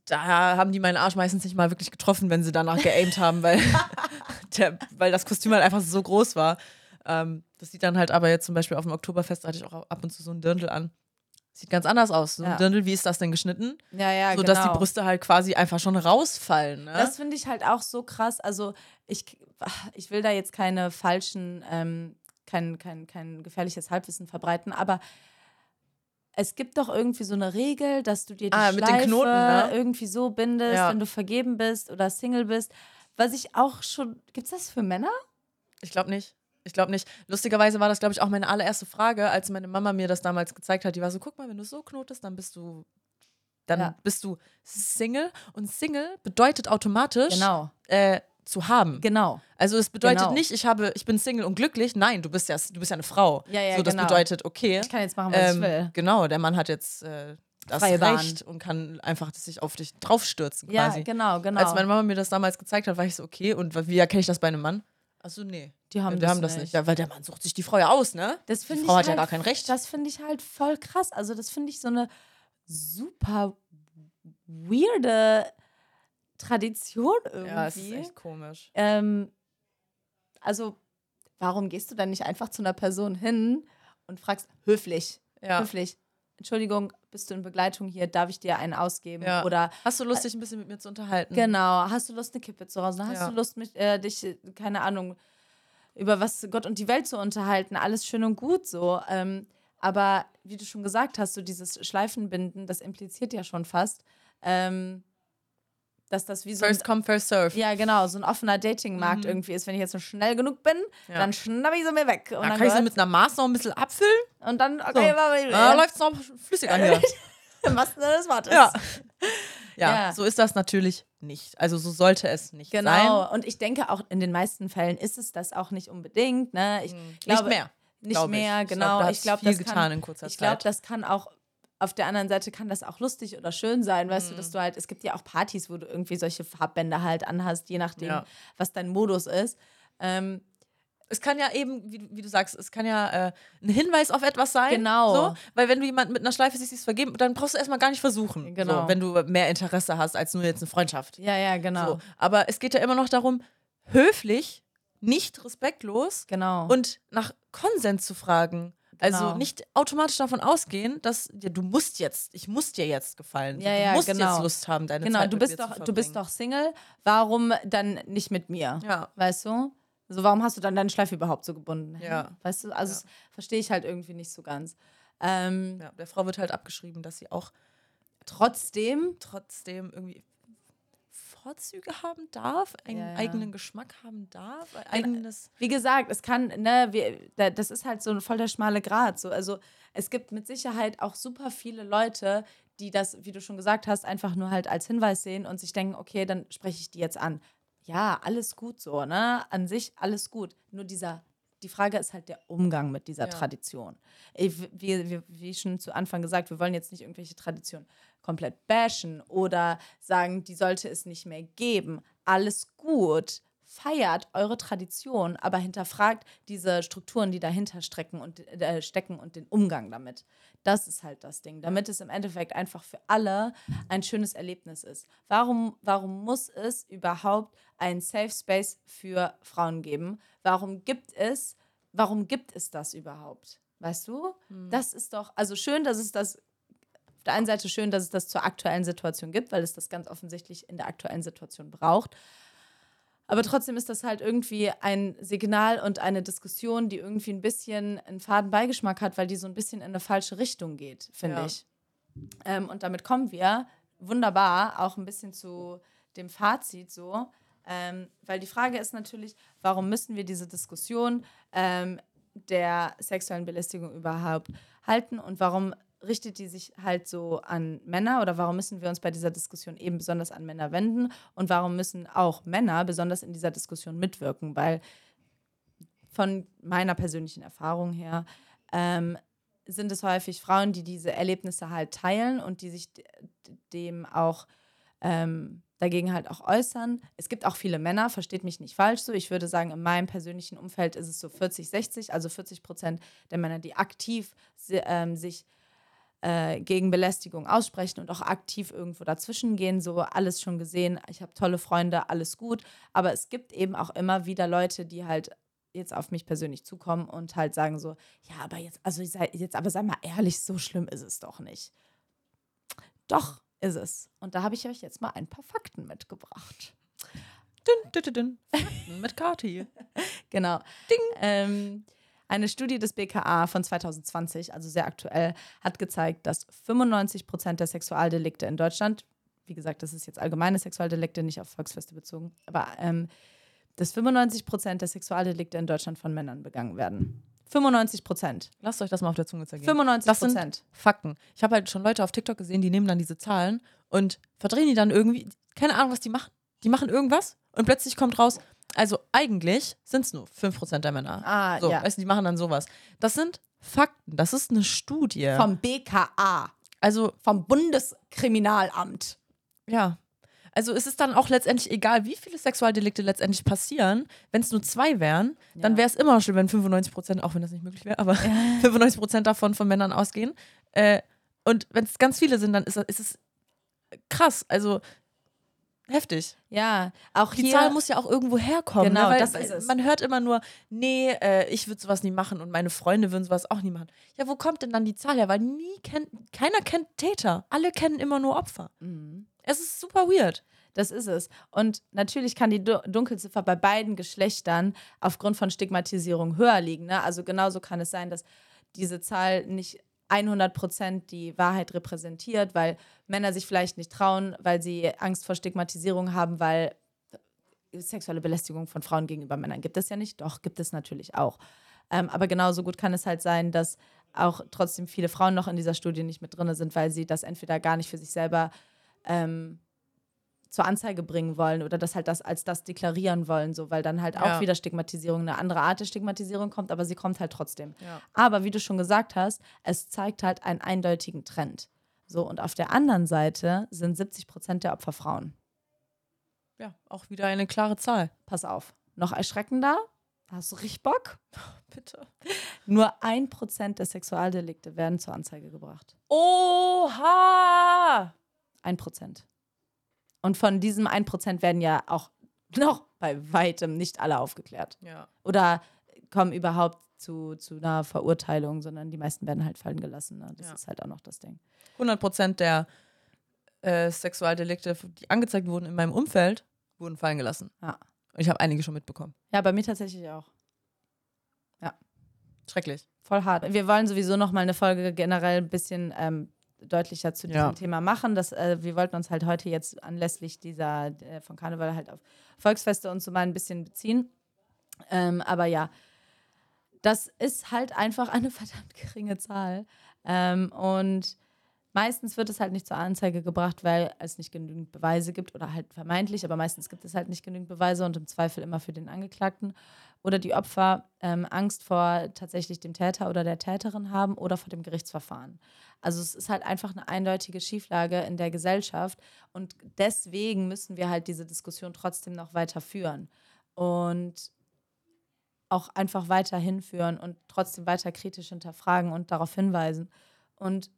da haben die meinen Arsch meistens nicht mal wirklich getroffen, wenn sie danach geaimt haben, weil, der, weil das Kostüm halt einfach so groß war. Ähm, das sieht dann halt aber jetzt zum Beispiel auf dem Oktoberfest, da hatte ich auch ab und zu so ein Dirndl an. Sieht ganz anders aus. So ein Ja. Dirndl, wie ist das denn geschnitten? Ja, ja, so genau. dass die Brüste halt quasi einfach schon rausfallen. Ne? Das finde ich halt auch so krass. Also ich, ich will da jetzt keine falschen, ähm, kein, kein, kein gefährliches Halbwissen verbreiten, aber es gibt doch irgendwie so eine Regel, dass du dir die Ah, mit den Schleife Knoten, ne? irgendwie so bindest, Ja. wenn du vergeben bist oder Single bist. Was ich auch schon. Gibt's das für Männer? Ich glaube nicht. Ich glaube nicht. Lustigerweise war das, glaube ich, auch meine allererste Frage, als meine Mama mir das damals gezeigt hat. Die war so: guck mal, wenn du so knotest, dann bist du. Dann Ja. bist du Single. Und Single bedeutet automatisch Genau. äh, zu haben. Genau. Also es bedeutet Genau. nicht, ich habe, ich bin Single und glücklich. Nein, du bist ja, du bist ja eine Frau. Ja, ja, so, das genau. bedeutet, okay. Ich kann jetzt machen, was ähm, ich will. Genau, der Mann hat jetzt äh, das Freie Bahn. Recht und kann einfach sich auf dich draufstürzen Ja, quasi. genau, genau. Als meine Mama mir das damals gezeigt hat, war ich so, okay, und wie erkenne ich das bei einem Mann? Achso, nee. Die haben ja, wir das haben das nicht. Ja, weil der Mann sucht sich die Frau ja aus, ne? Das die Frau ich hat ja halt, gar kein Recht. Das finde ich halt voll krass. Also, das finde ich so eine super weirde Tradition irgendwie. ja, es ist echt komisch. Ähm, also, warum gehst du dann nicht einfach zu einer Person hin und fragst höflich, Ja. höflich, Entschuldigung, bist du in Begleitung hier, darf ich dir einen ausgeben? Ja. Oder Hast du Lust, dich ein bisschen mit mir zu unterhalten? genau, hast du Lust, eine Kippe zu rauchen? Hast Ja. du Lust, mich, äh, dich, äh, keine Ahnung, über was Gott und die Welt zu unterhalten? Alles schön und gut so. Ähm, aber wie du schon gesagt hast, so dieses Schleifenbinden, das impliziert ja schon fast, ähm, dass das wie so ein First come, first serve. ja, genau, so ein offener Datingmarkt Mhm. irgendwie ist. Wenn ich jetzt so schnell genug bin, Ja. dann schnapp ich sie mir weg. Und, Da dann, kann ich sie mit einer Maß noch ein bisschen abfüllen. Und dann, okay, so. Da läuft es noch flüssig an hier. im wahrsten Sinne des Wortes. Ja. ja. Ja. so ist das natürlich nicht. Also so sollte es nicht Genau. sein. Und ich denke auch in den meisten Fällen ist es das auch nicht unbedingt. Ne? Ich Mhm. glaube, nicht mehr. Nicht mehr, Ich genau. Ich glaube, viel das getan kann, in kurzer ich glaube, das kann auch auf der anderen Seite kann das auch lustig oder schön sein, weißt du, dass Mhm. du halt, es gibt ja auch Partys, wo du irgendwie solche Farbbänder halt anhast, je nachdem, Ja. was dein Modus ist. Ähm, Es kann ja eben, wie, du- wie du sagst, es kann ja äh, ein Hinweis auf etwas sein. Genau. So, weil wenn du jemanden mit einer Schleife siehst, die es vergeben, dann brauchst du erstmal gar nicht versuchen. Genau. So, wenn du mehr Interesse hast als nur jetzt eine Freundschaft. ja, ja, genau. So. Aber es geht ja immer noch darum, höflich, nicht respektlos Genau. und nach Konsens zu fragen. Also Genau. nicht automatisch davon ausgehen, dass ja, du musst jetzt, ich muss dir jetzt gefallen. Ja, du ja, musst genau. jetzt Lust haben, deine genau, Zeit du mit bist mir doch, zu du bist verbringen. doch Single. Warum dann nicht mit mir? Ja. Weißt du? Also warum hast du dann deine Schleife überhaupt so gebunden? Ja. Weißt du? Also Ja. das verstehe ich halt irgendwie nicht so ganz. Ähm, ja. Der Frau wird halt abgeschrieben, dass sie auch Trotzdem, trotzdem irgendwie Vorzüge haben darf, einen Ja, ja. eigenen Geschmack haben darf, ein eigenes. wie gesagt, es kann, ne, wir, da, das ist halt so ein voll der schmale Grat. So. Also es gibt mit Sicherheit auch super viele Leute, die das, wie du schon gesagt hast, einfach nur halt als Hinweis sehen und sich denken, okay, dann spreche ich die jetzt an. Ja, alles gut so, ne? An sich alles gut. Nur dieser, die Frage ist halt der Umgang mit dieser Ja. Tradition. Ich, wie, wie, wie schon zu Anfang gesagt, wir wollen jetzt nicht irgendwelche Traditionen komplett bashen oder sagen, die sollte es nicht mehr geben. Alles gut. Feiert eure Tradition, aber hinterfragt diese Strukturen, die dahinter strecken und, äh, stecken und den Umgang damit. Das ist halt das Ding, damit es im Endeffekt einfach für alle ein schönes Erlebnis ist. Warum, warum muss es überhaupt einen Safe Space für Frauen geben? Warum gibt es, warum gibt es das überhaupt? Weißt du? Das ist doch, also schön, dass es das auf der einen Seite schön, dass es das zur aktuellen Situation gibt, weil es das ganz offensichtlich in der aktuellen Situation braucht. Aber trotzdem ist das halt irgendwie ein Signal und eine Diskussion, die irgendwie ein bisschen einen faden Beigeschmack hat, weil die so ein bisschen in eine falsche Richtung geht, finde Ja. ich. Ähm, und damit kommen wir wunderbar auch ein bisschen zu dem Fazit so. Ähm, weil die Frage ist natürlich, warum müssen wir diese Diskussion ähm, der sexuellen Belästigung überhaupt halten und warum richtet die sich halt so an Männer oder warum müssen wir uns bei dieser Diskussion eben besonders an Männer wenden und warum müssen auch Männer besonders in dieser Diskussion mitwirken, weil von meiner persönlichen Erfahrung her ähm, sind es häufig Frauen, die diese Erlebnisse halt teilen und die sich dem auch ähm, dagegen halt auch äußern. Es gibt auch viele Männer, versteht mich nicht falsch so. Ich würde sagen, in meinem persönlichen Umfeld ist es so 40, 60, also 40 Prozent der Männer, die aktiv ähm, sich äh, gegen Belästigung aussprechen und auch aktiv irgendwo dazwischen gehen. So alles schon gesehen. Ich habe tolle Freunde, alles gut. Aber es gibt eben auch immer wieder Leute, die halt jetzt auf mich persönlich zukommen und halt sagen so, ja, aber jetzt, also sei, jetzt, aber sei mal ehrlich, so schlimm ist es doch nicht. Doch, ist es. Und da habe ich euch jetzt mal ein paar Fakten mitgebracht. Dün, dün, dün, dün. Fakten mit Kati. Genau. Ding. Ähm, Eine Studie des BKA von 2020, also sehr aktuell, hat gezeigt, dass 95 Prozent der Sexualdelikte in Deutschland, wie gesagt, das ist jetzt allgemeine Sexualdelikte, nicht auf Volksfeste bezogen, aber ähm, dass 95 Prozent der Sexualdelikte in Deutschland von Männern begangen werden. 95 Prozent. Lasst euch das mal auf der Zunge zergehen. 95 Das sind Prozent. Fakten. Ich habe halt schon Leute auf TikTok gesehen, die nehmen dann diese Zahlen und verdrehen die dann irgendwie. Keine Ahnung, was die machen. Die machen irgendwas und plötzlich kommt raus, also eigentlich sind es nur 5% der Männer. Ah, so, ja. weißt du, die machen dann sowas. Das sind Fakten, das ist eine Studie. Vom BKA, also, vom Bundeskriminalamt. ja. Also es ist dann auch letztendlich egal, wie viele Sexualdelikte letztendlich passieren. Wenn es nur zwei wären, dann Ja. wäre es immer schlimm, wenn 95 Prozent, auch wenn das nicht möglich wäre, aber 95 Prozent davon von Männern ausgehen. Äh, und wenn es ganz viele sind, dann ist, ist es krass. Also heftig. Ja, auch Die hier. Zahl muss ja auch irgendwo herkommen. Genau, ne? Das ist es. Man hört immer nur, nee, äh, ich würde sowas nie machen und meine Freunde würden sowas auch nie machen. Ja, wo kommt denn dann die Zahl her? Weil nie kennt, keiner kennt Täter. Alle kennen immer nur Opfer. Mhm. Es ist super weird. Das ist es. Und natürlich kann die Du- Dunkelziffer bei beiden Geschlechtern aufgrund von Stigmatisierung höher liegen. Ne? Also genauso kann es sein, dass diese Zahl nicht 100% die Wahrheit repräsentiert, weil Männer sich vielleicht nicht trauen, weil sie Angst vor Stigmatisierung haben, weil sexuelle Belästigung von Frauen gegenüber Männern gibt es ja nicht. Doch, gibt es natürlich auch. Ähm, aber genauso gut kann es halt sein, dass auch trotzdem viele Frauen noch in dieser Studie nicht mit drin sind, weil sie das entweder gar nicht für sich selber ähm, zur Anzeige bringen wollen oder das halt das als das deklarieren wollen, so weil dann halt auch Ja. wieder Stigmatisierung, eine andere Art der Stigmatisierung kommt, aber sie kommt halt trotzdem. Ja. Aber wie du schon gesagt hast, es zeigt halt einen eindeutigen Trend. So, und auf der anderen Seite sind 70 Prozent der Opfer Frauen. Ja, auch wieder eine klare Zahl. Pass auf. Noch erschreckender, hast du richtig Bock? Bitte. Nur ein Prozent der Sexualdelikte werden zur Anzeige gebracht. Oha! Ein Prozent. Und von diesem ein Prozent werden ja auch noch bei weitem nicht alle aufgeklärt. Ja. Oder kommen überhaupt zu, zu einer Verurteilung, sondern die meisten werden halt fallen gelassen. Ne? Das Ja. ist halt auch noch das Ding. 100 Prozent der äh, Sexualdelikte, die angezeigt wurden in meinem Umfeld, wurden fallen gelassen. Ja. Und ich habe einige schon mitbekommen. Ja, bei mir tatsächlich auch. Schrecklich. Voll hart. Wir wollen sowieso noch mal eine Folge generell ein bisschen ähm, deutlicher zu diesem Ja. Thema machen. Das, äh, wir wollten uns halt heute jetzt anlässlich dieser äh, von Karneval halt auf Volksfeste und so mal ein bisschen beziehen. Ähm, aber ja, das ist halt einfach eine verdammt geringe Zahl. Ähm, und meistens wird es halt nicht zur Anzeige gebracht, weil es nicht genügend Beweise gibt oder halt vermeintlich, aber meistens gibt es halt nicht genügend Beweise und im Zweifel immer für den Angeklagten oder die Opfer ähm, Angst vor tatsächlich dem Täter oder der Täterin haben oder vor dem Gerichtsverfahren. Also es ist halt einfach eine eindeutige Schieflage in der Gesellschaft und deswegen müssen wir halt diese Diskussion trotzdem noch weiter führen und auch einfach weiter hinführen und trotzdem weiter kritisch hinterfragen und darauf hinweisen. Und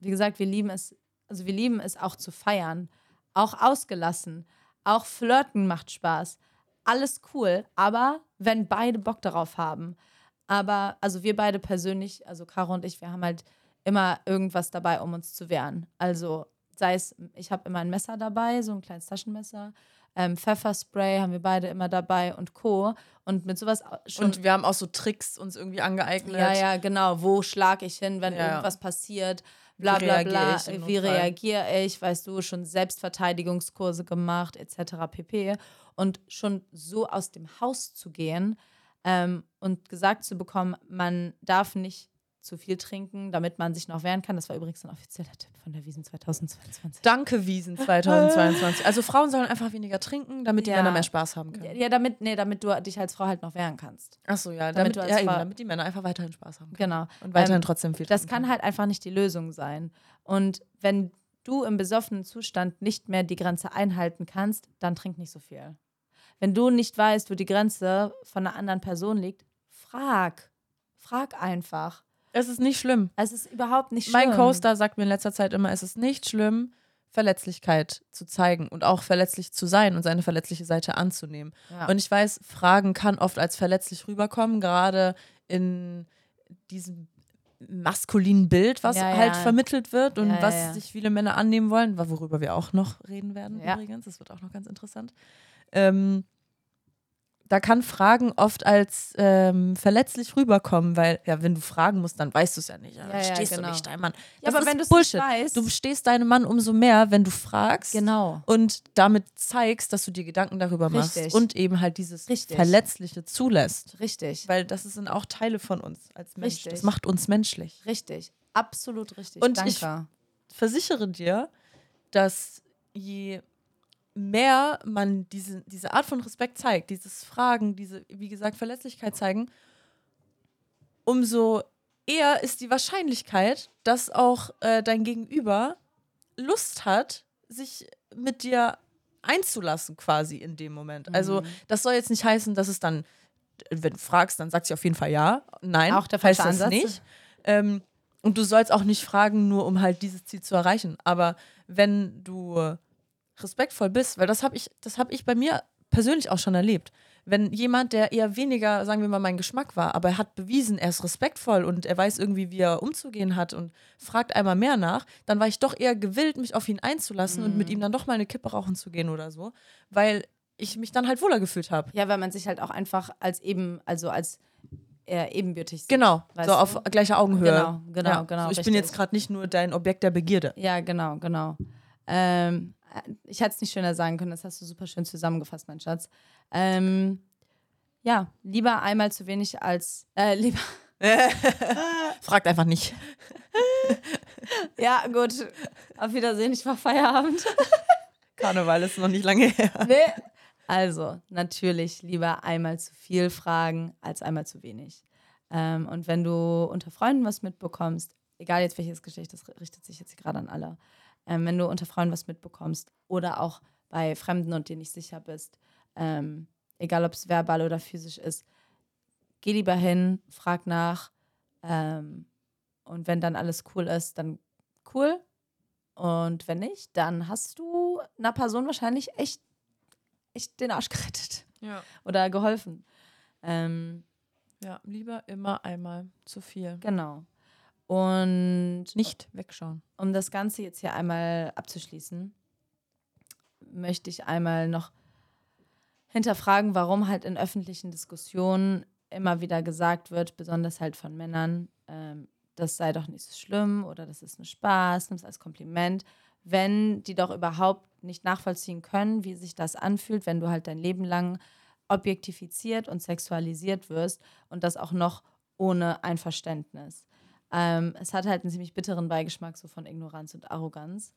wie gesagt, wir lieben es, also wir lieben es auch zu feiern, auch ausgelassen, auch flirten macht Spaß. Alles cool, aber wenn beide Bock darauf haben. Aber, also wir beide persönlich, also Caro und ich, wir haben halt immer irgendwas dabei, um uns zu wehren. Also sei es, ich habe immer ein Messer dabei, so ein kleines Taschenmesser, ähm, Pfefferspray haben wir beide immer dabei und Co. Und mit sowas schon. Und wir haben auch so Tricks uns irgendwie angeeignet. Ja, ja, genau. Wo schlage ich hin, wenn Ja, irgendwas passiert? Bla Wie bla reagiere bla. ich Wie reagiere ich? Weißt du, schon Selbstverteidigungskurse gemacht, etc. pp. Und schon so aus dem Haus zu gehen ähm, und gesagt zu bekommen, man darf nicht zu viel trinken, damit man sich noch wehren kann. Das war übrigens ein offizieller Tipp von der Wiesen 2022. Danke, Wiesen 2022. Also Frauen sollen einfach weniger trinken, damit die Ja. Männer mehr Spaß haben können. Ja, damit, nee, damit du dich als Frau halt noch wehren kannst. Achso, ja, Damit damit, du als ja, eben, Frau- damit die Männer einfach weiterhin Spaß haben können. Genau. Und weiterhin Ähm, trotzdem viel Das trinken kann können. halt einfach nicht die Lösung sein. Und wenn du im besoffenen Zustand nicht mehr die Grenze einhalten kannst, dann trink nicht so viel. Wenn du nicht weißt, wo die Grenze von einer anderen Person liegt, frag. Frag einfach. Es ist nicht schlimm. Es ist überhaupt nicht schlimm. Mein Co-Star sagt mir in letzter Zeit immer, es ist nicht schlimm, Verletzlichkeit zu zeigen und auch verletzlich zu sein und seine verletzliche Seite anzunehmen. Ja. Und ich weiß, Fragen kann oft als verletzlich rüberkommen, gerade in diesem maskulinen Bild, was Ja, halt ja. vermittelt wird und Ja, was sich viele Männer annehmen wollen, worüber wir auch noch reden werden übrigens. Das wird auch noch ganz interessant. Ähm, da kann Fragen oft als ähm, verletzlich rüberkommen, weil, ja, wenn du fragen musst, dann weißt du es ja nicht. Ja, Ja, dann ja, stehst genau. du nicht deinem Mann. Ja, Das aber ist wenn du's nicht Bullshit. weißt- Du stehst deinem Mann umso mehr, wenn du fragst Genau. und damit zeigst, dass du dir Gedanken darüber machst Richtig. und eben halt dieses Richtig. Verletzliche zulässt. Richtig. Weil das sind auch Teile von uns als Mensch. Richtig. Das macht uns menschlich. Richtig. Absolut richtig. Und Danke. ich- versichere dir, dass je mehr man diese, diese Art von Respekt zeigt, dieses Fragen, diese, wie gesagt, Verletzlichkeit zeigen, umso eher ist die Wahrscheinlichkeit, dass auch äh, dein Gegenüber Lust hat, sich mit dir einzulassen, quasi in dem Moment. Also, das soll jetzt nicht heißen, dass es dann, wenn du fragst, dann sagt sie auf jeden Fall ja. Nein, Auch der heißt falsche das Ansatz. nicht. Ähm, und du sollst auch nicht fragen, nur um halt dieses Ziel zu erreichen. Aber wenn du respektvoll bist, weil das habe ich, das habe ich bei mir persönlich auch schon erlebt. Wenn jemand, der eher weniger, sagen wir mal, mein Geschmack war, aber er hat bewiesen, er ist respektvoll und er weiß irgendwie, wie er umzugehen hat und fragt einmal mehr nach, dann war ich doch eher gewillt, mich auf ihn einzulassen und mit ihm dann doch mal eine Kippe rauchen zu gehen oder so, weil ich mich dann halt wohler gefühlt habe. Ja, weil man sich halt auch einfach als eben, also als eher ebenbürtig sieht. Genau, so du? auf gleicher Augenhöhe. Genau, genau, ja, genau, So, ich bin jetzt richtig. gerade nicht nur dein Objekt der Begierde. Ja, genau, genau. Ähm, ich hätte es nicht schöner sagen können, das hast du super schön zusammengefasst, mein Schatz. Ähm, ja, lieber einmal zu wenig als, äh, lieber, Fragt einfach nicht. ja, gut, auf Wiedersehen, ich mach Feierabend. Karneval ist noch nicht lange her. Nee. Also, natürlich lieber einmal zu viel fragen als einmal zu wenig. Ähm, und wenn du unter Freunden was mitbekommst, egal jetzt welches Geschlecht, das richtet sich jetzt gerade an alle, ähm, wenn du unter Freunden was mitbekommst oder auch bei Fremden und dir nicht sicher bist, ähm, egal ob es verbal oder physisch ist, geh lieber hin, frag nach ähm, und wenn dann alles cool ist, dann cool. Und wenn nicht, dann hast du einer Person wahrscheinlich echt, echt den Arsch gerettet Ja. oder geholfen. Ähm, ja, lieber immer einmal zu viel. genau. Und Nicht wegschauen. um das Ganze jetzt hier einmal abzuschließen, möchte ich einmal noch hinterfragen, warum halt in öffentlichen Diskussionen immer wieder gesagt wird, besonders halt von Männern, ähm, das sei doch nicht so schlimm oder das ist nur Spaß, nimm es als Kompliment, wenn die doch überhaupt nicht nachvollziehen können, wie sich das anfühlt, wenn du halt dein Leben lang objektifiziert und sexualisiert wirst und das auch noch ohne Einverständnis. Ähm, es hat halt einen ziemlich bitteren Beigeschmack so von Ignoranz und Arroganz,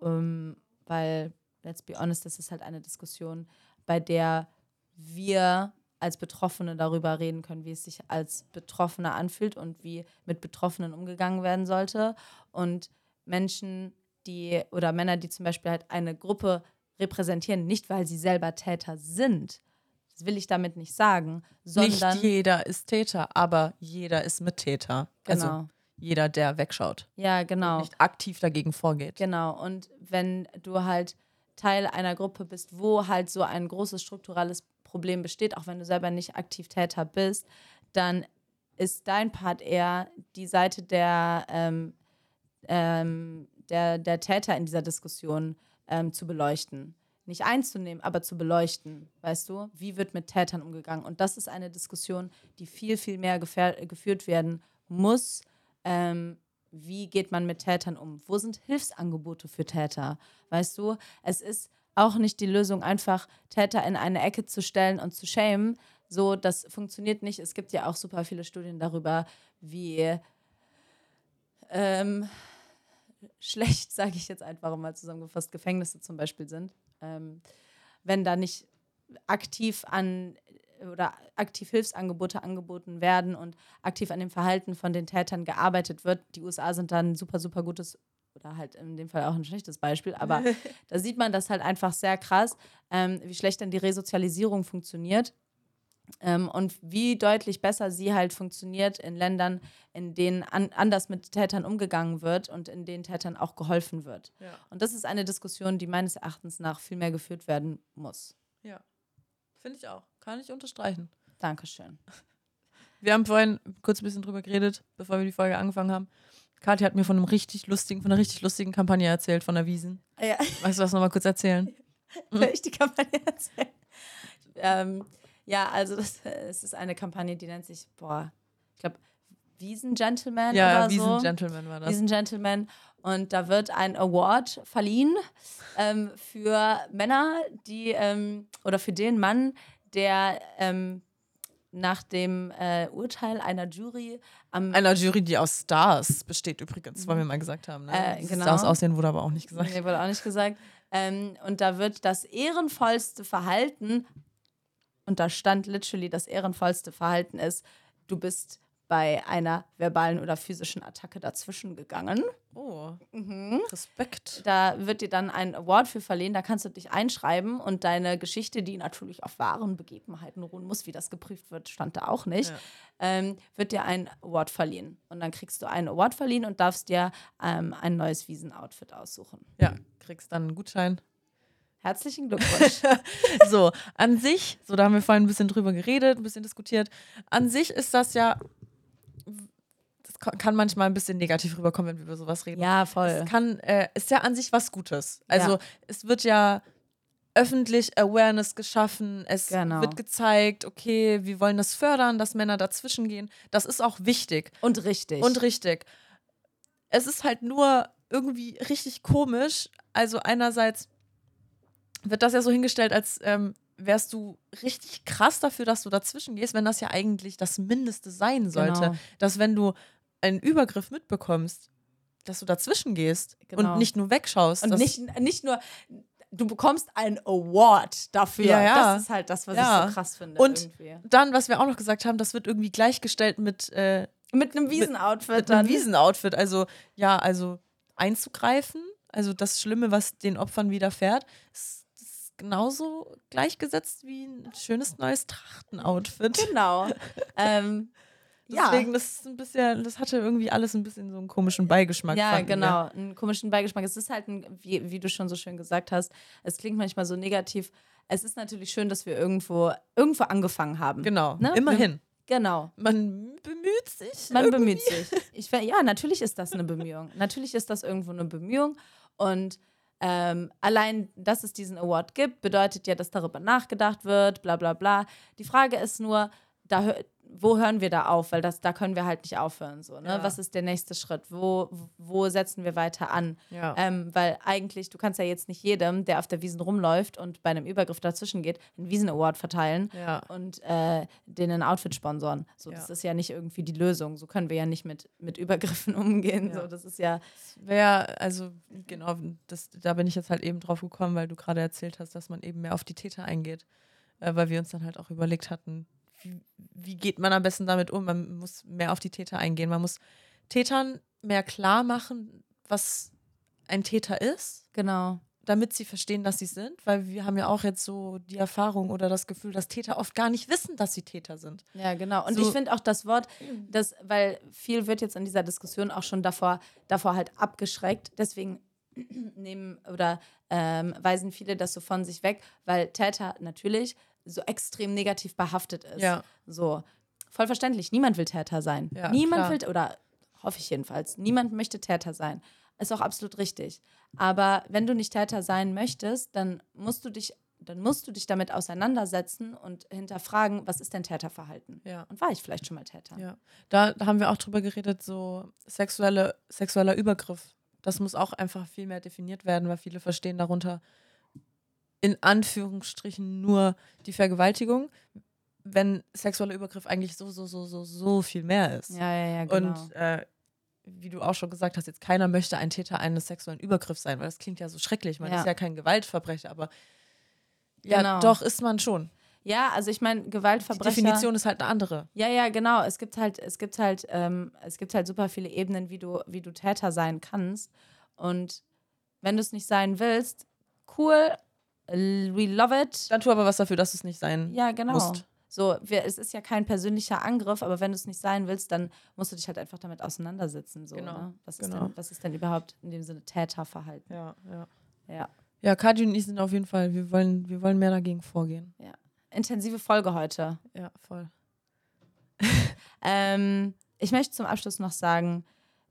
ähm, weil, let's be honest, das ist halt eine Diskussion, bei der wir als Betroffene darüber reden können, wie es sich als Betroffener anfühlt und wie mit Betroffenen umgegangen werden sollte. Und Menschen, die oder Männer, die zum Beispiel halt eine Gruppe repräsentieren, nicht weil sie selber Täter sind, das will ich damit nicht sagen, sondern Nicht jeder ist Täter, aber jeder ist Mittäter. genau, Also jeder, der wegschaut. ja genau, Nicht aktiv dagegen vorgeht. Genau, und wenn du halt Teil einer Gruppe bist, wo halt so ein großes strukturelles Problem besteht, auch wenn du selber nicht aktiv Täter bist, dann ist dein Part eher die Seite der, ähm, ähm, der, der Täter in dieser Diskussion ähm, zu beleuchten. Nicht einzunehmen, aber zu beleuchten. Weißt du, wie wird mit Tätern umgegangen? Und das ist eine Diskussion, die viel, viel mehr geführt werden muss. Ähm, wie geht man mit Tätern um? Wo sind Hilfsangebote für Täter? Weißt du, es ist auch nicht die Lösung, einfach Täter in eine Ecke zu stellen und zu schämen. So, das funktioniert nicht. Es gibt ja auch super viele Studien darüber, wie ähm, schlecht, sage ich jetzt einfach mal zusammengefasst, Gefängnisse zum Beispiel sind. Ähm, wenn da nicht aktiv an oder aktiv Hilfsangebote angeboten werden und aktiv an dem Verhalten von den Tätern gearbeitet wird. Die USA sind dann ein super, super gutes oder halt in dem Fall auch ein schlechtes Beispiel, aber da sieht man das halt einfach sehr krass, ähm, wie schlecht denn die Resozialisierung funktioniert ähm, und wie deutlich besser sie halt funktioniert in Ländern, in denen an, anders mit Tätern umgegangen wird und in denen Tätern auch geholfen wird. Ja. Und das ist eine Diskussion, die meines Erachtens nach viel mehr geführt werden muss. Ja. Finde ich auch. Kann ich unterstreichen. Dankeschön. Wir haben vorhin kurz ein bisschen drüber geredet, bevor wir die Folge angefangen haben. Kathi hat mir von einem richtig lustigen, von einer richtig lustigen Kampagne erzählt, von der Wiesen. Ja, Weißt du was, nochmal kurz erzählen? soll ich die Kampagne erzählen? ähm, Ja, also das, es ist eine Kampagne, die nennt sich, boah, ich glaube, Wiesen-Gentleman Ja, oder so. Wiesen-Gentleman war das. Wiesen-Gentleman. Und da wird ein Award verliehen ähm, für Männer, die, ähm, oder für den Mann, der ähm, nach dem äh, Urteil einer Jury am Einer Jury, die aus Stars besteht übrigens, wollen wir mal gesagt haben. Ne? Äh, genau. Stars aussehen wurde aber auch nicht gesagt. Nee, wurde auch nicht gesagt. Ähm, und da wird das ehrenvollste Verhalten, und da stand literally, das ehrenvollste Verhalten ist, du bist bei einer verbalen oder physischen Attacke dazwischen gegangen. Oh, Mhm. Respekt. Da wird dir dann ein Award für verliehen, da kannst du dich einschreiben und deine Geschichte, die natürlich auf wahren Begebenheiten ruhen muss, wie das geprüft wird, stand da auch nicht, Ja. ähm, wird dir ein Award verliehen. Und dann kriegst du einen Award verliehen und darfst dir ähm, ein neues Wiesen-Outfit aussuchen. Ja, kriegst dann einen Gutschein. Herzlichen Glückwunsch. So, an sich, so da haben wir vorhin ein bisschen drüber geredet, ein bisschen diskutiert. An sich ist das ja, das ka- kann manchmal ein bisschen negativ rüberkommen, wenn wir über sowas reden. ja, voll. Es kann, äh, ist ja an sich was Gutes. Also Ja. es wird ja öffentlich Awareness geschaffen, es Genau. wird gezeigt, okay, wir wollen das fördern, dass Männer dazwischen gehen. Das ist auch wichtig Und richtig. und richtig. Es ist halt nur irgendwie richtig komisch. Also einerseits wird das ja so hingestellt, als ähm, wärst du richtig krass dafür, dass du dazwischen gehst, wenn das ja eigentlich das Mindeste sein sollte. Genau. Dass wenn du einen Übergriff mitbekommst, dass du dazwischen gehst Genau. und nicht nur wegschaust. Und nicht, nicht nur, du bekommst einen Award dafür. Ja, ja. Das ist halt das, was Ja. ich so krass finde. Und irgendwie. dann, was wir auch noch gesagt haben, das wird irgendwie gleichgestellt mit, äh, Mit einem Wiesenoutfit mit dann. einem Wiesenoutfit. Also, ja, also einzugreifen, also das Schlimme, was den Opfern widerfährt, ist genauso gleichgesetzt wie ein schönes neues Trachtenoutfit. Genau. ähm, ja. Deswegen, das ist ein bisschen, das hatte irgendwie alles ein bisschen so einen komischen Beigeschmack. Ja, fanden wir. genau. Einen komischen Beigeschmack. Es ist halt, ein, wie, wie du schon so schön gesagt hast, es klingt manchmal so negativ. Es ist natürlich schön, dass wir irgendwo, irgendwo angefangen haben. Genau, Ne? immerhin. Genau. Man bemüht sich. Man irgendwie. bemüht sich. Ich, ja, natürlich ist das eine Bemühung. Natürlich ist das irgendwo eine Bemühung. Und ähm, allein, dass es diesen Award gibt, bedeutet ja, dass darüber nachgedacht wird, bla bla bla. Die Frage ist nur, da wo hören wir da auf? Weil das, da können wir halt nicht aufhören. So, ne? Ja. Was ist der nächste Schritt? Wo, wo setzen wir weiter an? Ja. Ähm, weil eigentlich, du kannst ja jetzt nicht jedem, der auf der Wiesen rumläuft und bei einem Übergriff dazwischen geht, einen Wiesen-Award verteilen Ja. und äh, denen ein Outfit sponsoren. So, das ist ja nicht irgendwie die Lösung. So können wir ja nicht mit, mit Übergriffen umgehen. So, das ist ja, Wäre, also genau, das, da bin ich jetzt halt eben drauf gekommen, weil du gerade erzählt hast, dass man eben mehr auf die Täter eingeht. Äh, weil wir uns dann halt auch überlegt hatten, wie, geht man am besten damit um? Man muss mehr auf die Täter eingehen. Man muss Tätern mehr klar machen, was ein Täter ist, genau. damit sie verstehen, dass sie sind. Weil wir haben ja auch jetzt so die Erfahrung oder das Gefühl, dass Täter oft gar nicht wissen, dass sie Täter sind. Ja, genau. Und So- ich finde auch das Wort, das, weil viel wird jetzt in dieser Diskussion auch schon davor, davor halt abgeschreckt. Deswegen nehmen oder ähm, weisen viele das so von sich weg, weil Täter natürlich so extrem negativ behaftet ist. Ja. So, voll verständlich. Niemand will Täter sein. Ja, Niemand klar. will, oder hoffe ich jedenfalls, niemand möchte Täter sein. Ist auch absolut richtig. Aber wenn du nicht Täter sein möchtest, dann musst du dich, dann musst du dich damit auseinandersetzen und hinterfragen, was ist denn Täterverhalten? Ja. Und war ich vielleicht schon mal Täter? Ja, da haben wir auch drüber geredet, so sexuelle, sexueller Übergriff. Das muss auch einfach viel mehr definiert werden, weil viele verstehen darunter in Anführungsstrichen nur die Vergewaltigung, wenn sexueller Übergriff eigentlich so, so, so, so, so viel mehr ist. Ja, ja, ja, genau. Und äh, wie du auch schon gesagt hast, jetzt keiner möchte ein Täter eines sexuellen Übergriffs sein, weil das klingt ja so schrecklich. Man Ja. ist ja kein Gewaltverbrecher, aber ja, Genau. doch ist man schon. ja, also ich meine, Die Gewaltverbrecher. Definition ist halt eine andere. Ja, ja, genau. Es gibt halt, es gibt halt, ähm, es gibt halt super viele Ebenen, wie du, wie du Täter sein kannst. Und wenn du es nicht sein willst, cool, we love it. Dann tu aber was dafür, dass es nicht sein Ja, genau. musst. So, wir, es ist ja kein persönlicher Angriff, aber wenn du es nicht sein willst, dann musst du dich halt einfach damit auseinandersetzen. So, Genau, ne? was, ist genau. denn, was ist denn überhaupt in dem Sinne Täterverhalten? Ja, ja. Ja. Ja, Kadi und ich sind auf jeden Fall, wir wollen, wir wollen mehr dagegen vorgehen. Intensive Folge heute. Ja, voll. Ähm, ich möchte zum Abschluss noch sagen,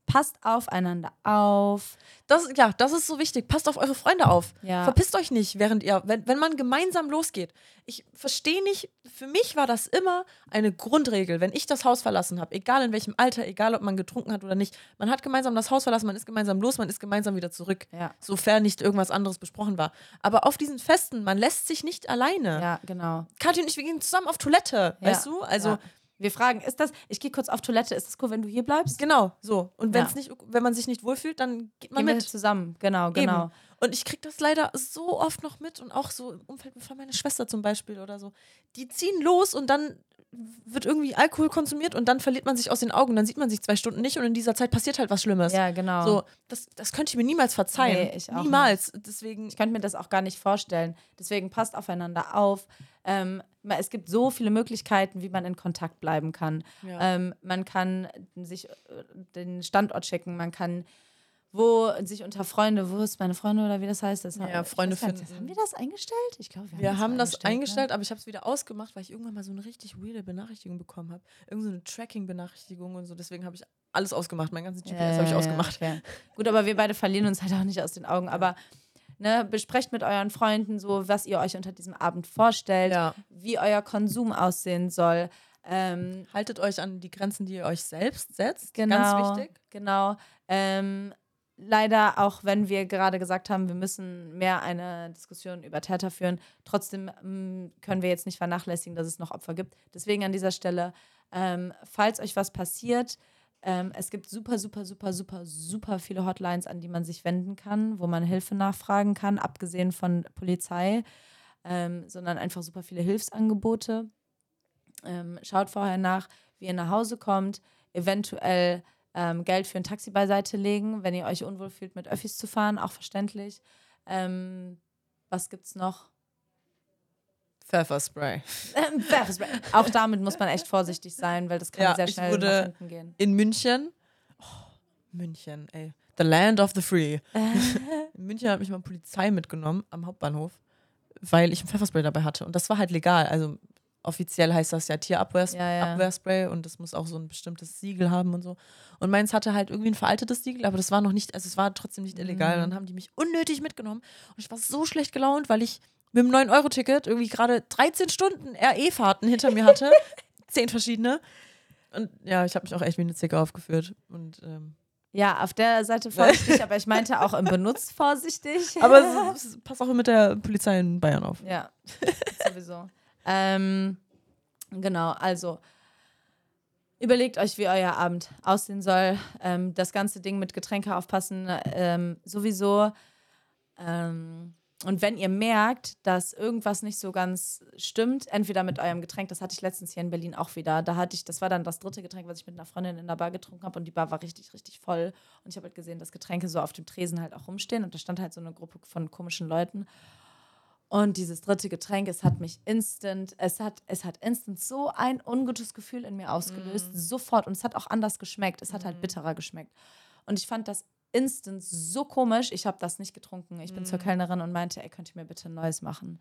passt aufeinander auf. Das, ja, das ist so wichtig. Passt auf eure Freunde auf. Ja. Verpisst euch nicht, während ihr, wenn, wenn man gemeinsam losgeht. Ich verstehe nicht, für mich war das immer eine Grundregel, wenn ich das Haus verlassen habe, egal in welchem Alter, egal ob man getrunken hat oder nicht. Man hat gemeinsam das Haus verlassen, man ist gemeinsam los, man ist gemeinsam wieder zurück. Ja. Sofern nicht irgendwas anderes besprochen war. Aber auf diesen Festen, man lässt sich nicht alleine. Ja, genau. Katja und ich, wir gehen zusammen auf Toilette, Ja. weißt du? Also. Wir fragen, ist das, ich gehe kurz auf Toilette, ist das cool, wenn du hier bleibst? genau, so. Und wenn's Ja. nicht, wenn man sich nicht wohlfühlt, dann geht man Gehen wir mit. zusammen, genau, genau. Eben. Und ich krieg das leider so oft noch mit und auch so im Umfeld von meiner Schwester zum Beispiel oder so. Die ziehen los und dann wird irgendwie Alkohol konsumiert und dann verliert man sich aus den Augen. Dann sieht man sich zwei Stunden nicht und in dieser Zeit passiert halt was Schlimmes. Ja, genau. So, das, das könnte ich mir niemals verzeihen. Nee, ich auch niemals. Deswegen. Ich könnte mir das auch gar nicht vorstellen. Deswegen passt aufeinander auf. Ähm, es gibt so viele Möglichkeiten, wie man in Kontakt bleiben kann. Ja. Ähm, man kann sich äh, den Standort schicken, man kann wo sich unter Freunde, wo ist meine Freunde oder wie das heißt? Das Ja, Freunde gar nicht, finden. Haben wir das eingestellt? Ich glaube, wir, Wir haben mal das ne? eingestellt, aber ich habe es wieder ausgemacht, weil ich irgendwann mal so eine richtig weirde Benachrichtigung bekommen habe. Irgend so eine Tracking-Benachrichtigung und so. Deswegen habe ich alles ausgemacht. Mein ganzes GPS Ja, habe ich ja, ausgemacht. Ja. Gut, aber wir beide verlieren uns halt auch nicht aus den Augen. Aber ne, besprecht mit euren Freunden so, was ihr euch unter diesem Abend vorstellt, Ja. wie euer Konsum aussehen soll. Ähm, Haltet euch an die Grenzen, die ihr euch selbst setzt. genau, Ganz wichtig. Genau. Ähm, leider, auch wenn wir gerade gesagt haben, wir müssen mehr eine Diskussion über Täter führen, trotzdem ähm, können wir jetzt nicht vernachlässigen, dass es noch Opfer gibt. Deswegen an dieser Stelle, ähm, falls euch was passiert, ähm, es gibt super, super, super, super, super viele Hotlines, an die man sich wenden kann, wo man Hilfe nachfragen kann, abgesehen von Polizei, ähm, sondern einfach super viele Hilfsangebote. Ähm, schaut vorher nach, wie ihr nach Hause kommt, eventuell ähm, Geld für ein Taxi beiseite legen, wenn ihr euch unwohl fühlt, mit Öffis zu fahren, auch verständlich. Ähm, was gibt's noch? Pfefferspray. Ähm, Pfefferspray. auch damit muss man echt vorsichtig sein, weil das kann Ja, sehr ich schnell wurde- nach hinten gehen. In München. Oh, München, ey. The land of the free. In München hat mich mal Polizei mitgenommen am Hauptbahnhof, weil ich ein Pfefferspray dabei hatte. Und das war halt legal. Also offiziell heißt das ja Tierabwehrspray Ja, ja. Und das muss auch so ein bestimmtes Siegel haben und so. Und meins hatte halt irgendwie ein veraltetes Siegel, aber das war noch nicht, also es war trotzdem nicht illegal. Mhm. Und dann haben die mich unnötig mitgenommen. Und ich war so schlecht gelaunt, weil ich mit dem 9-Euro-Ticket irgendwie gerade 13 Stunden RE-Fahrten hinter mir hatte. Zehn verschiedene. Und ja, ich habe mich auch echt wie eine Zicke aufgeführt. Und, ähm, Ja, auf der Seite vorsichtig, aber ich meinte auch im Benutz vorsichtig. aber es, es passt auch mit der Polizei in Bayern auf. Ja, sowieso. ähm, genau, also überlegt euch, wie euer Abend aussehen soll. Ähm, das ganze Ding mit Getränke aufpassen, ähm, sowieso. Ähm, und wenn ihr merkt, dass irgendwas nicht so ganz stimmt, entweder mit eurem Getränk, das hatte ich letztens hier in Berlin auch wieder, da hatte ich, das war dann das dritte Getränk, was ich mit einer Freundin in der Bar getrunken habe und die Bar war richtig, richtig voll. Und ich habe halt gesehen, dass Getränke so auf dem Tresen halt auch rumstehen und da stand halt so eine Gruppe von komischen Leuten. Und dieses dritte Getränk, es hat mich instant, es hat, es hat instant so ein ungutes Gefühl in mir ausgelöst, sofort. Und es hat auch anders geschmeckt. Es hat halt bitterer geschmeckt. Und ich fand das instant so komisch. Ich habe das nicht getrunken. Ich bin zur Kellnerin und meinte, ey, könnt ihr mir bitte ein neues machen?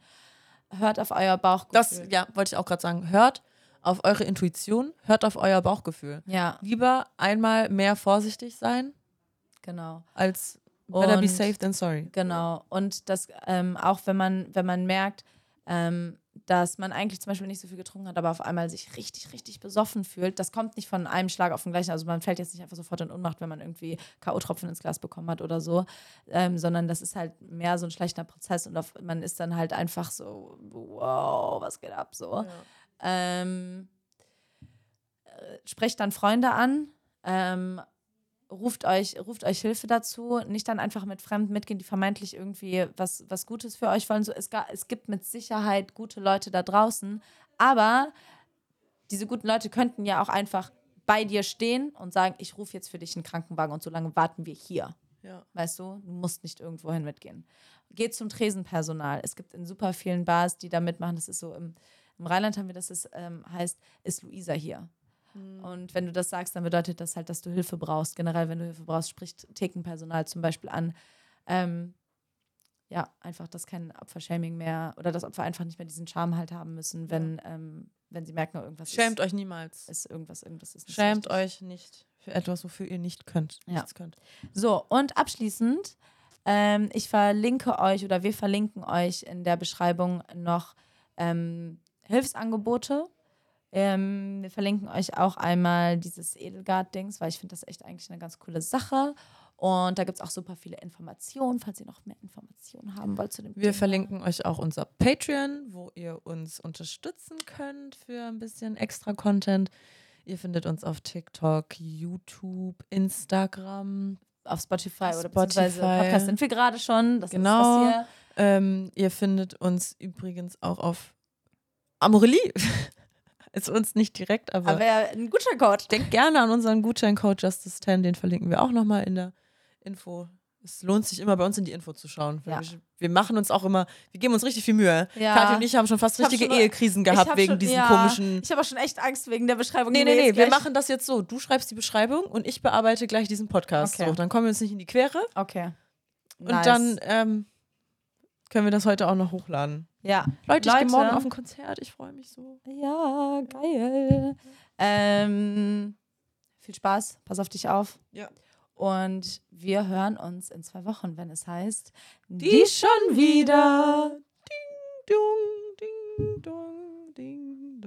Hört auf euer Bauchgefühl. Das, ja, wollte ich auch gerade sagen. Hört auf eure Intuition, hört auf euer Bauchgefühl. ja, Lieber einmal mehr vorsichtig sein, genau. als better be Und- safe than sorry. Genau. Und das ähm, auch, wenn man, wenn man merkt, ähm, dass man eigentlich zum Beispiel nicht so viel getrunken hat, aber auf einmal sich richtig, richtig besoffen fühlt, das kommt nicht von einem Schlag auf den gleichen. Also man fällt jetzt nicht einfach sofort in Ohnmacht, wenn man irgendwie K.O.-Tropfen ins Glas bekommen hat oder so, ähm, sondern das ist halt mehr so ein schlechter Prozess und auf, man ist dann halt einfach so, wow, was geht ab so. Ähm, äh, sprecht dann Freunde an, ähm, ruft euch, ruft euch Hilfe dazu, nicht dann einfach mit Fremden mitgehen, die vermeintlich irgendwie was, was Gutes für euch wollen. So, es, ga, es gibt mit Sicherheit gute Leute da draußen, aber diese guten Leute könnten ja auch einfach bei dir stehen und sagen, ich rufe jetzt für dich einen Krankenwagen und so lange warten wir hier. Ja. Weißt du, du musst nicht irgendwohin mitgehen. Geht zum Tresenpersonal. Es gibt in super vielen Bars, die da mitmachen. Das ist so im, im Rheinland haben wir das, ist, ähm, heißt, ist Luisa hier. Und wenn du das sagst, dann bedeutet das halt, dass du Hilfe brauchst. Generell, wenn du Hilfe brauchst, spricht Thekenpersonal zum Beispiel an. Ähm, ja, einfach, dass kein Opfershaming mehr oder das Opfer einfach nicht mehr diesen Charme halt haben müssen, wenn, ähm, wenn sie merken, irgendwas Schämt ist, euch niemals. ist irgendwas, irgendwas ist nicht Schämt richtig. euch nicht Für etwas, wofür ihr nicht könnt. Ja. Nichts könnt. So, und abschließend, ähm, ich verlinke euch oder wir verlinken euch in der Beschreibung noch ähm, Hilfsangebote. Ähm, wir verlinken euch auch einmal dieses Edelgard-Dings, weil ich finde das echt eigentlich eine ganz coole Sache. Und da gibt es auch super viele Informationen, falls ihr noch mehr Informationen haben wollt zu dem Wir Thema. verlinken euch auch unser Patreon, wo ihr uns unterstützen könnt für ein bisschen extra Content. Ihr findet uns auf TikTok, YouTube, Instagram. auf Spotify Auf oder beziehungsweise Spotify. Podcast sind wir gerade schon. Das Genau. ist. Ähm, ihr findet uns übrigens auch auf Amorelie. Ist uns nicht direkt, aber, Aber ja, ein guter Code. denkt gerne an unseren Gutscheincode Justice10, den verlinken wir auch nochmal in der Info. Es lohnt sich immer bei uns in die Info zu schauen. Ja. Wir, wir machen uns auch immer, wir geben uns richtig viel Mühe. Ja. Kathi und ich haben schon fast richtige schon- Ehekrisen gehabt hab wegen schon- diesen ja, komischen. Ich habe auch schon echt Angst wegen der Beschreibung. Nee, nee, nee, wir machen das jetzt so. Du schreibst die Beschreibung und ich bearbeite gleich diesen Podcast. Okay. So, dann kommen wir uns nicht in die Quere Okay. und dann ähm, können wir das heute auch noch hochladen. Ja. Leute, ich gehe Leute. morgen auf ein Konzert. Ich freue mich so. Ja, geil. Ähm, viel Spaß. Pass auf dich auf. Ja. Und wir hören uns in zwei Wochen, wenn es heißt, Die schon wieder. Ding, dong, ding, dong, ding,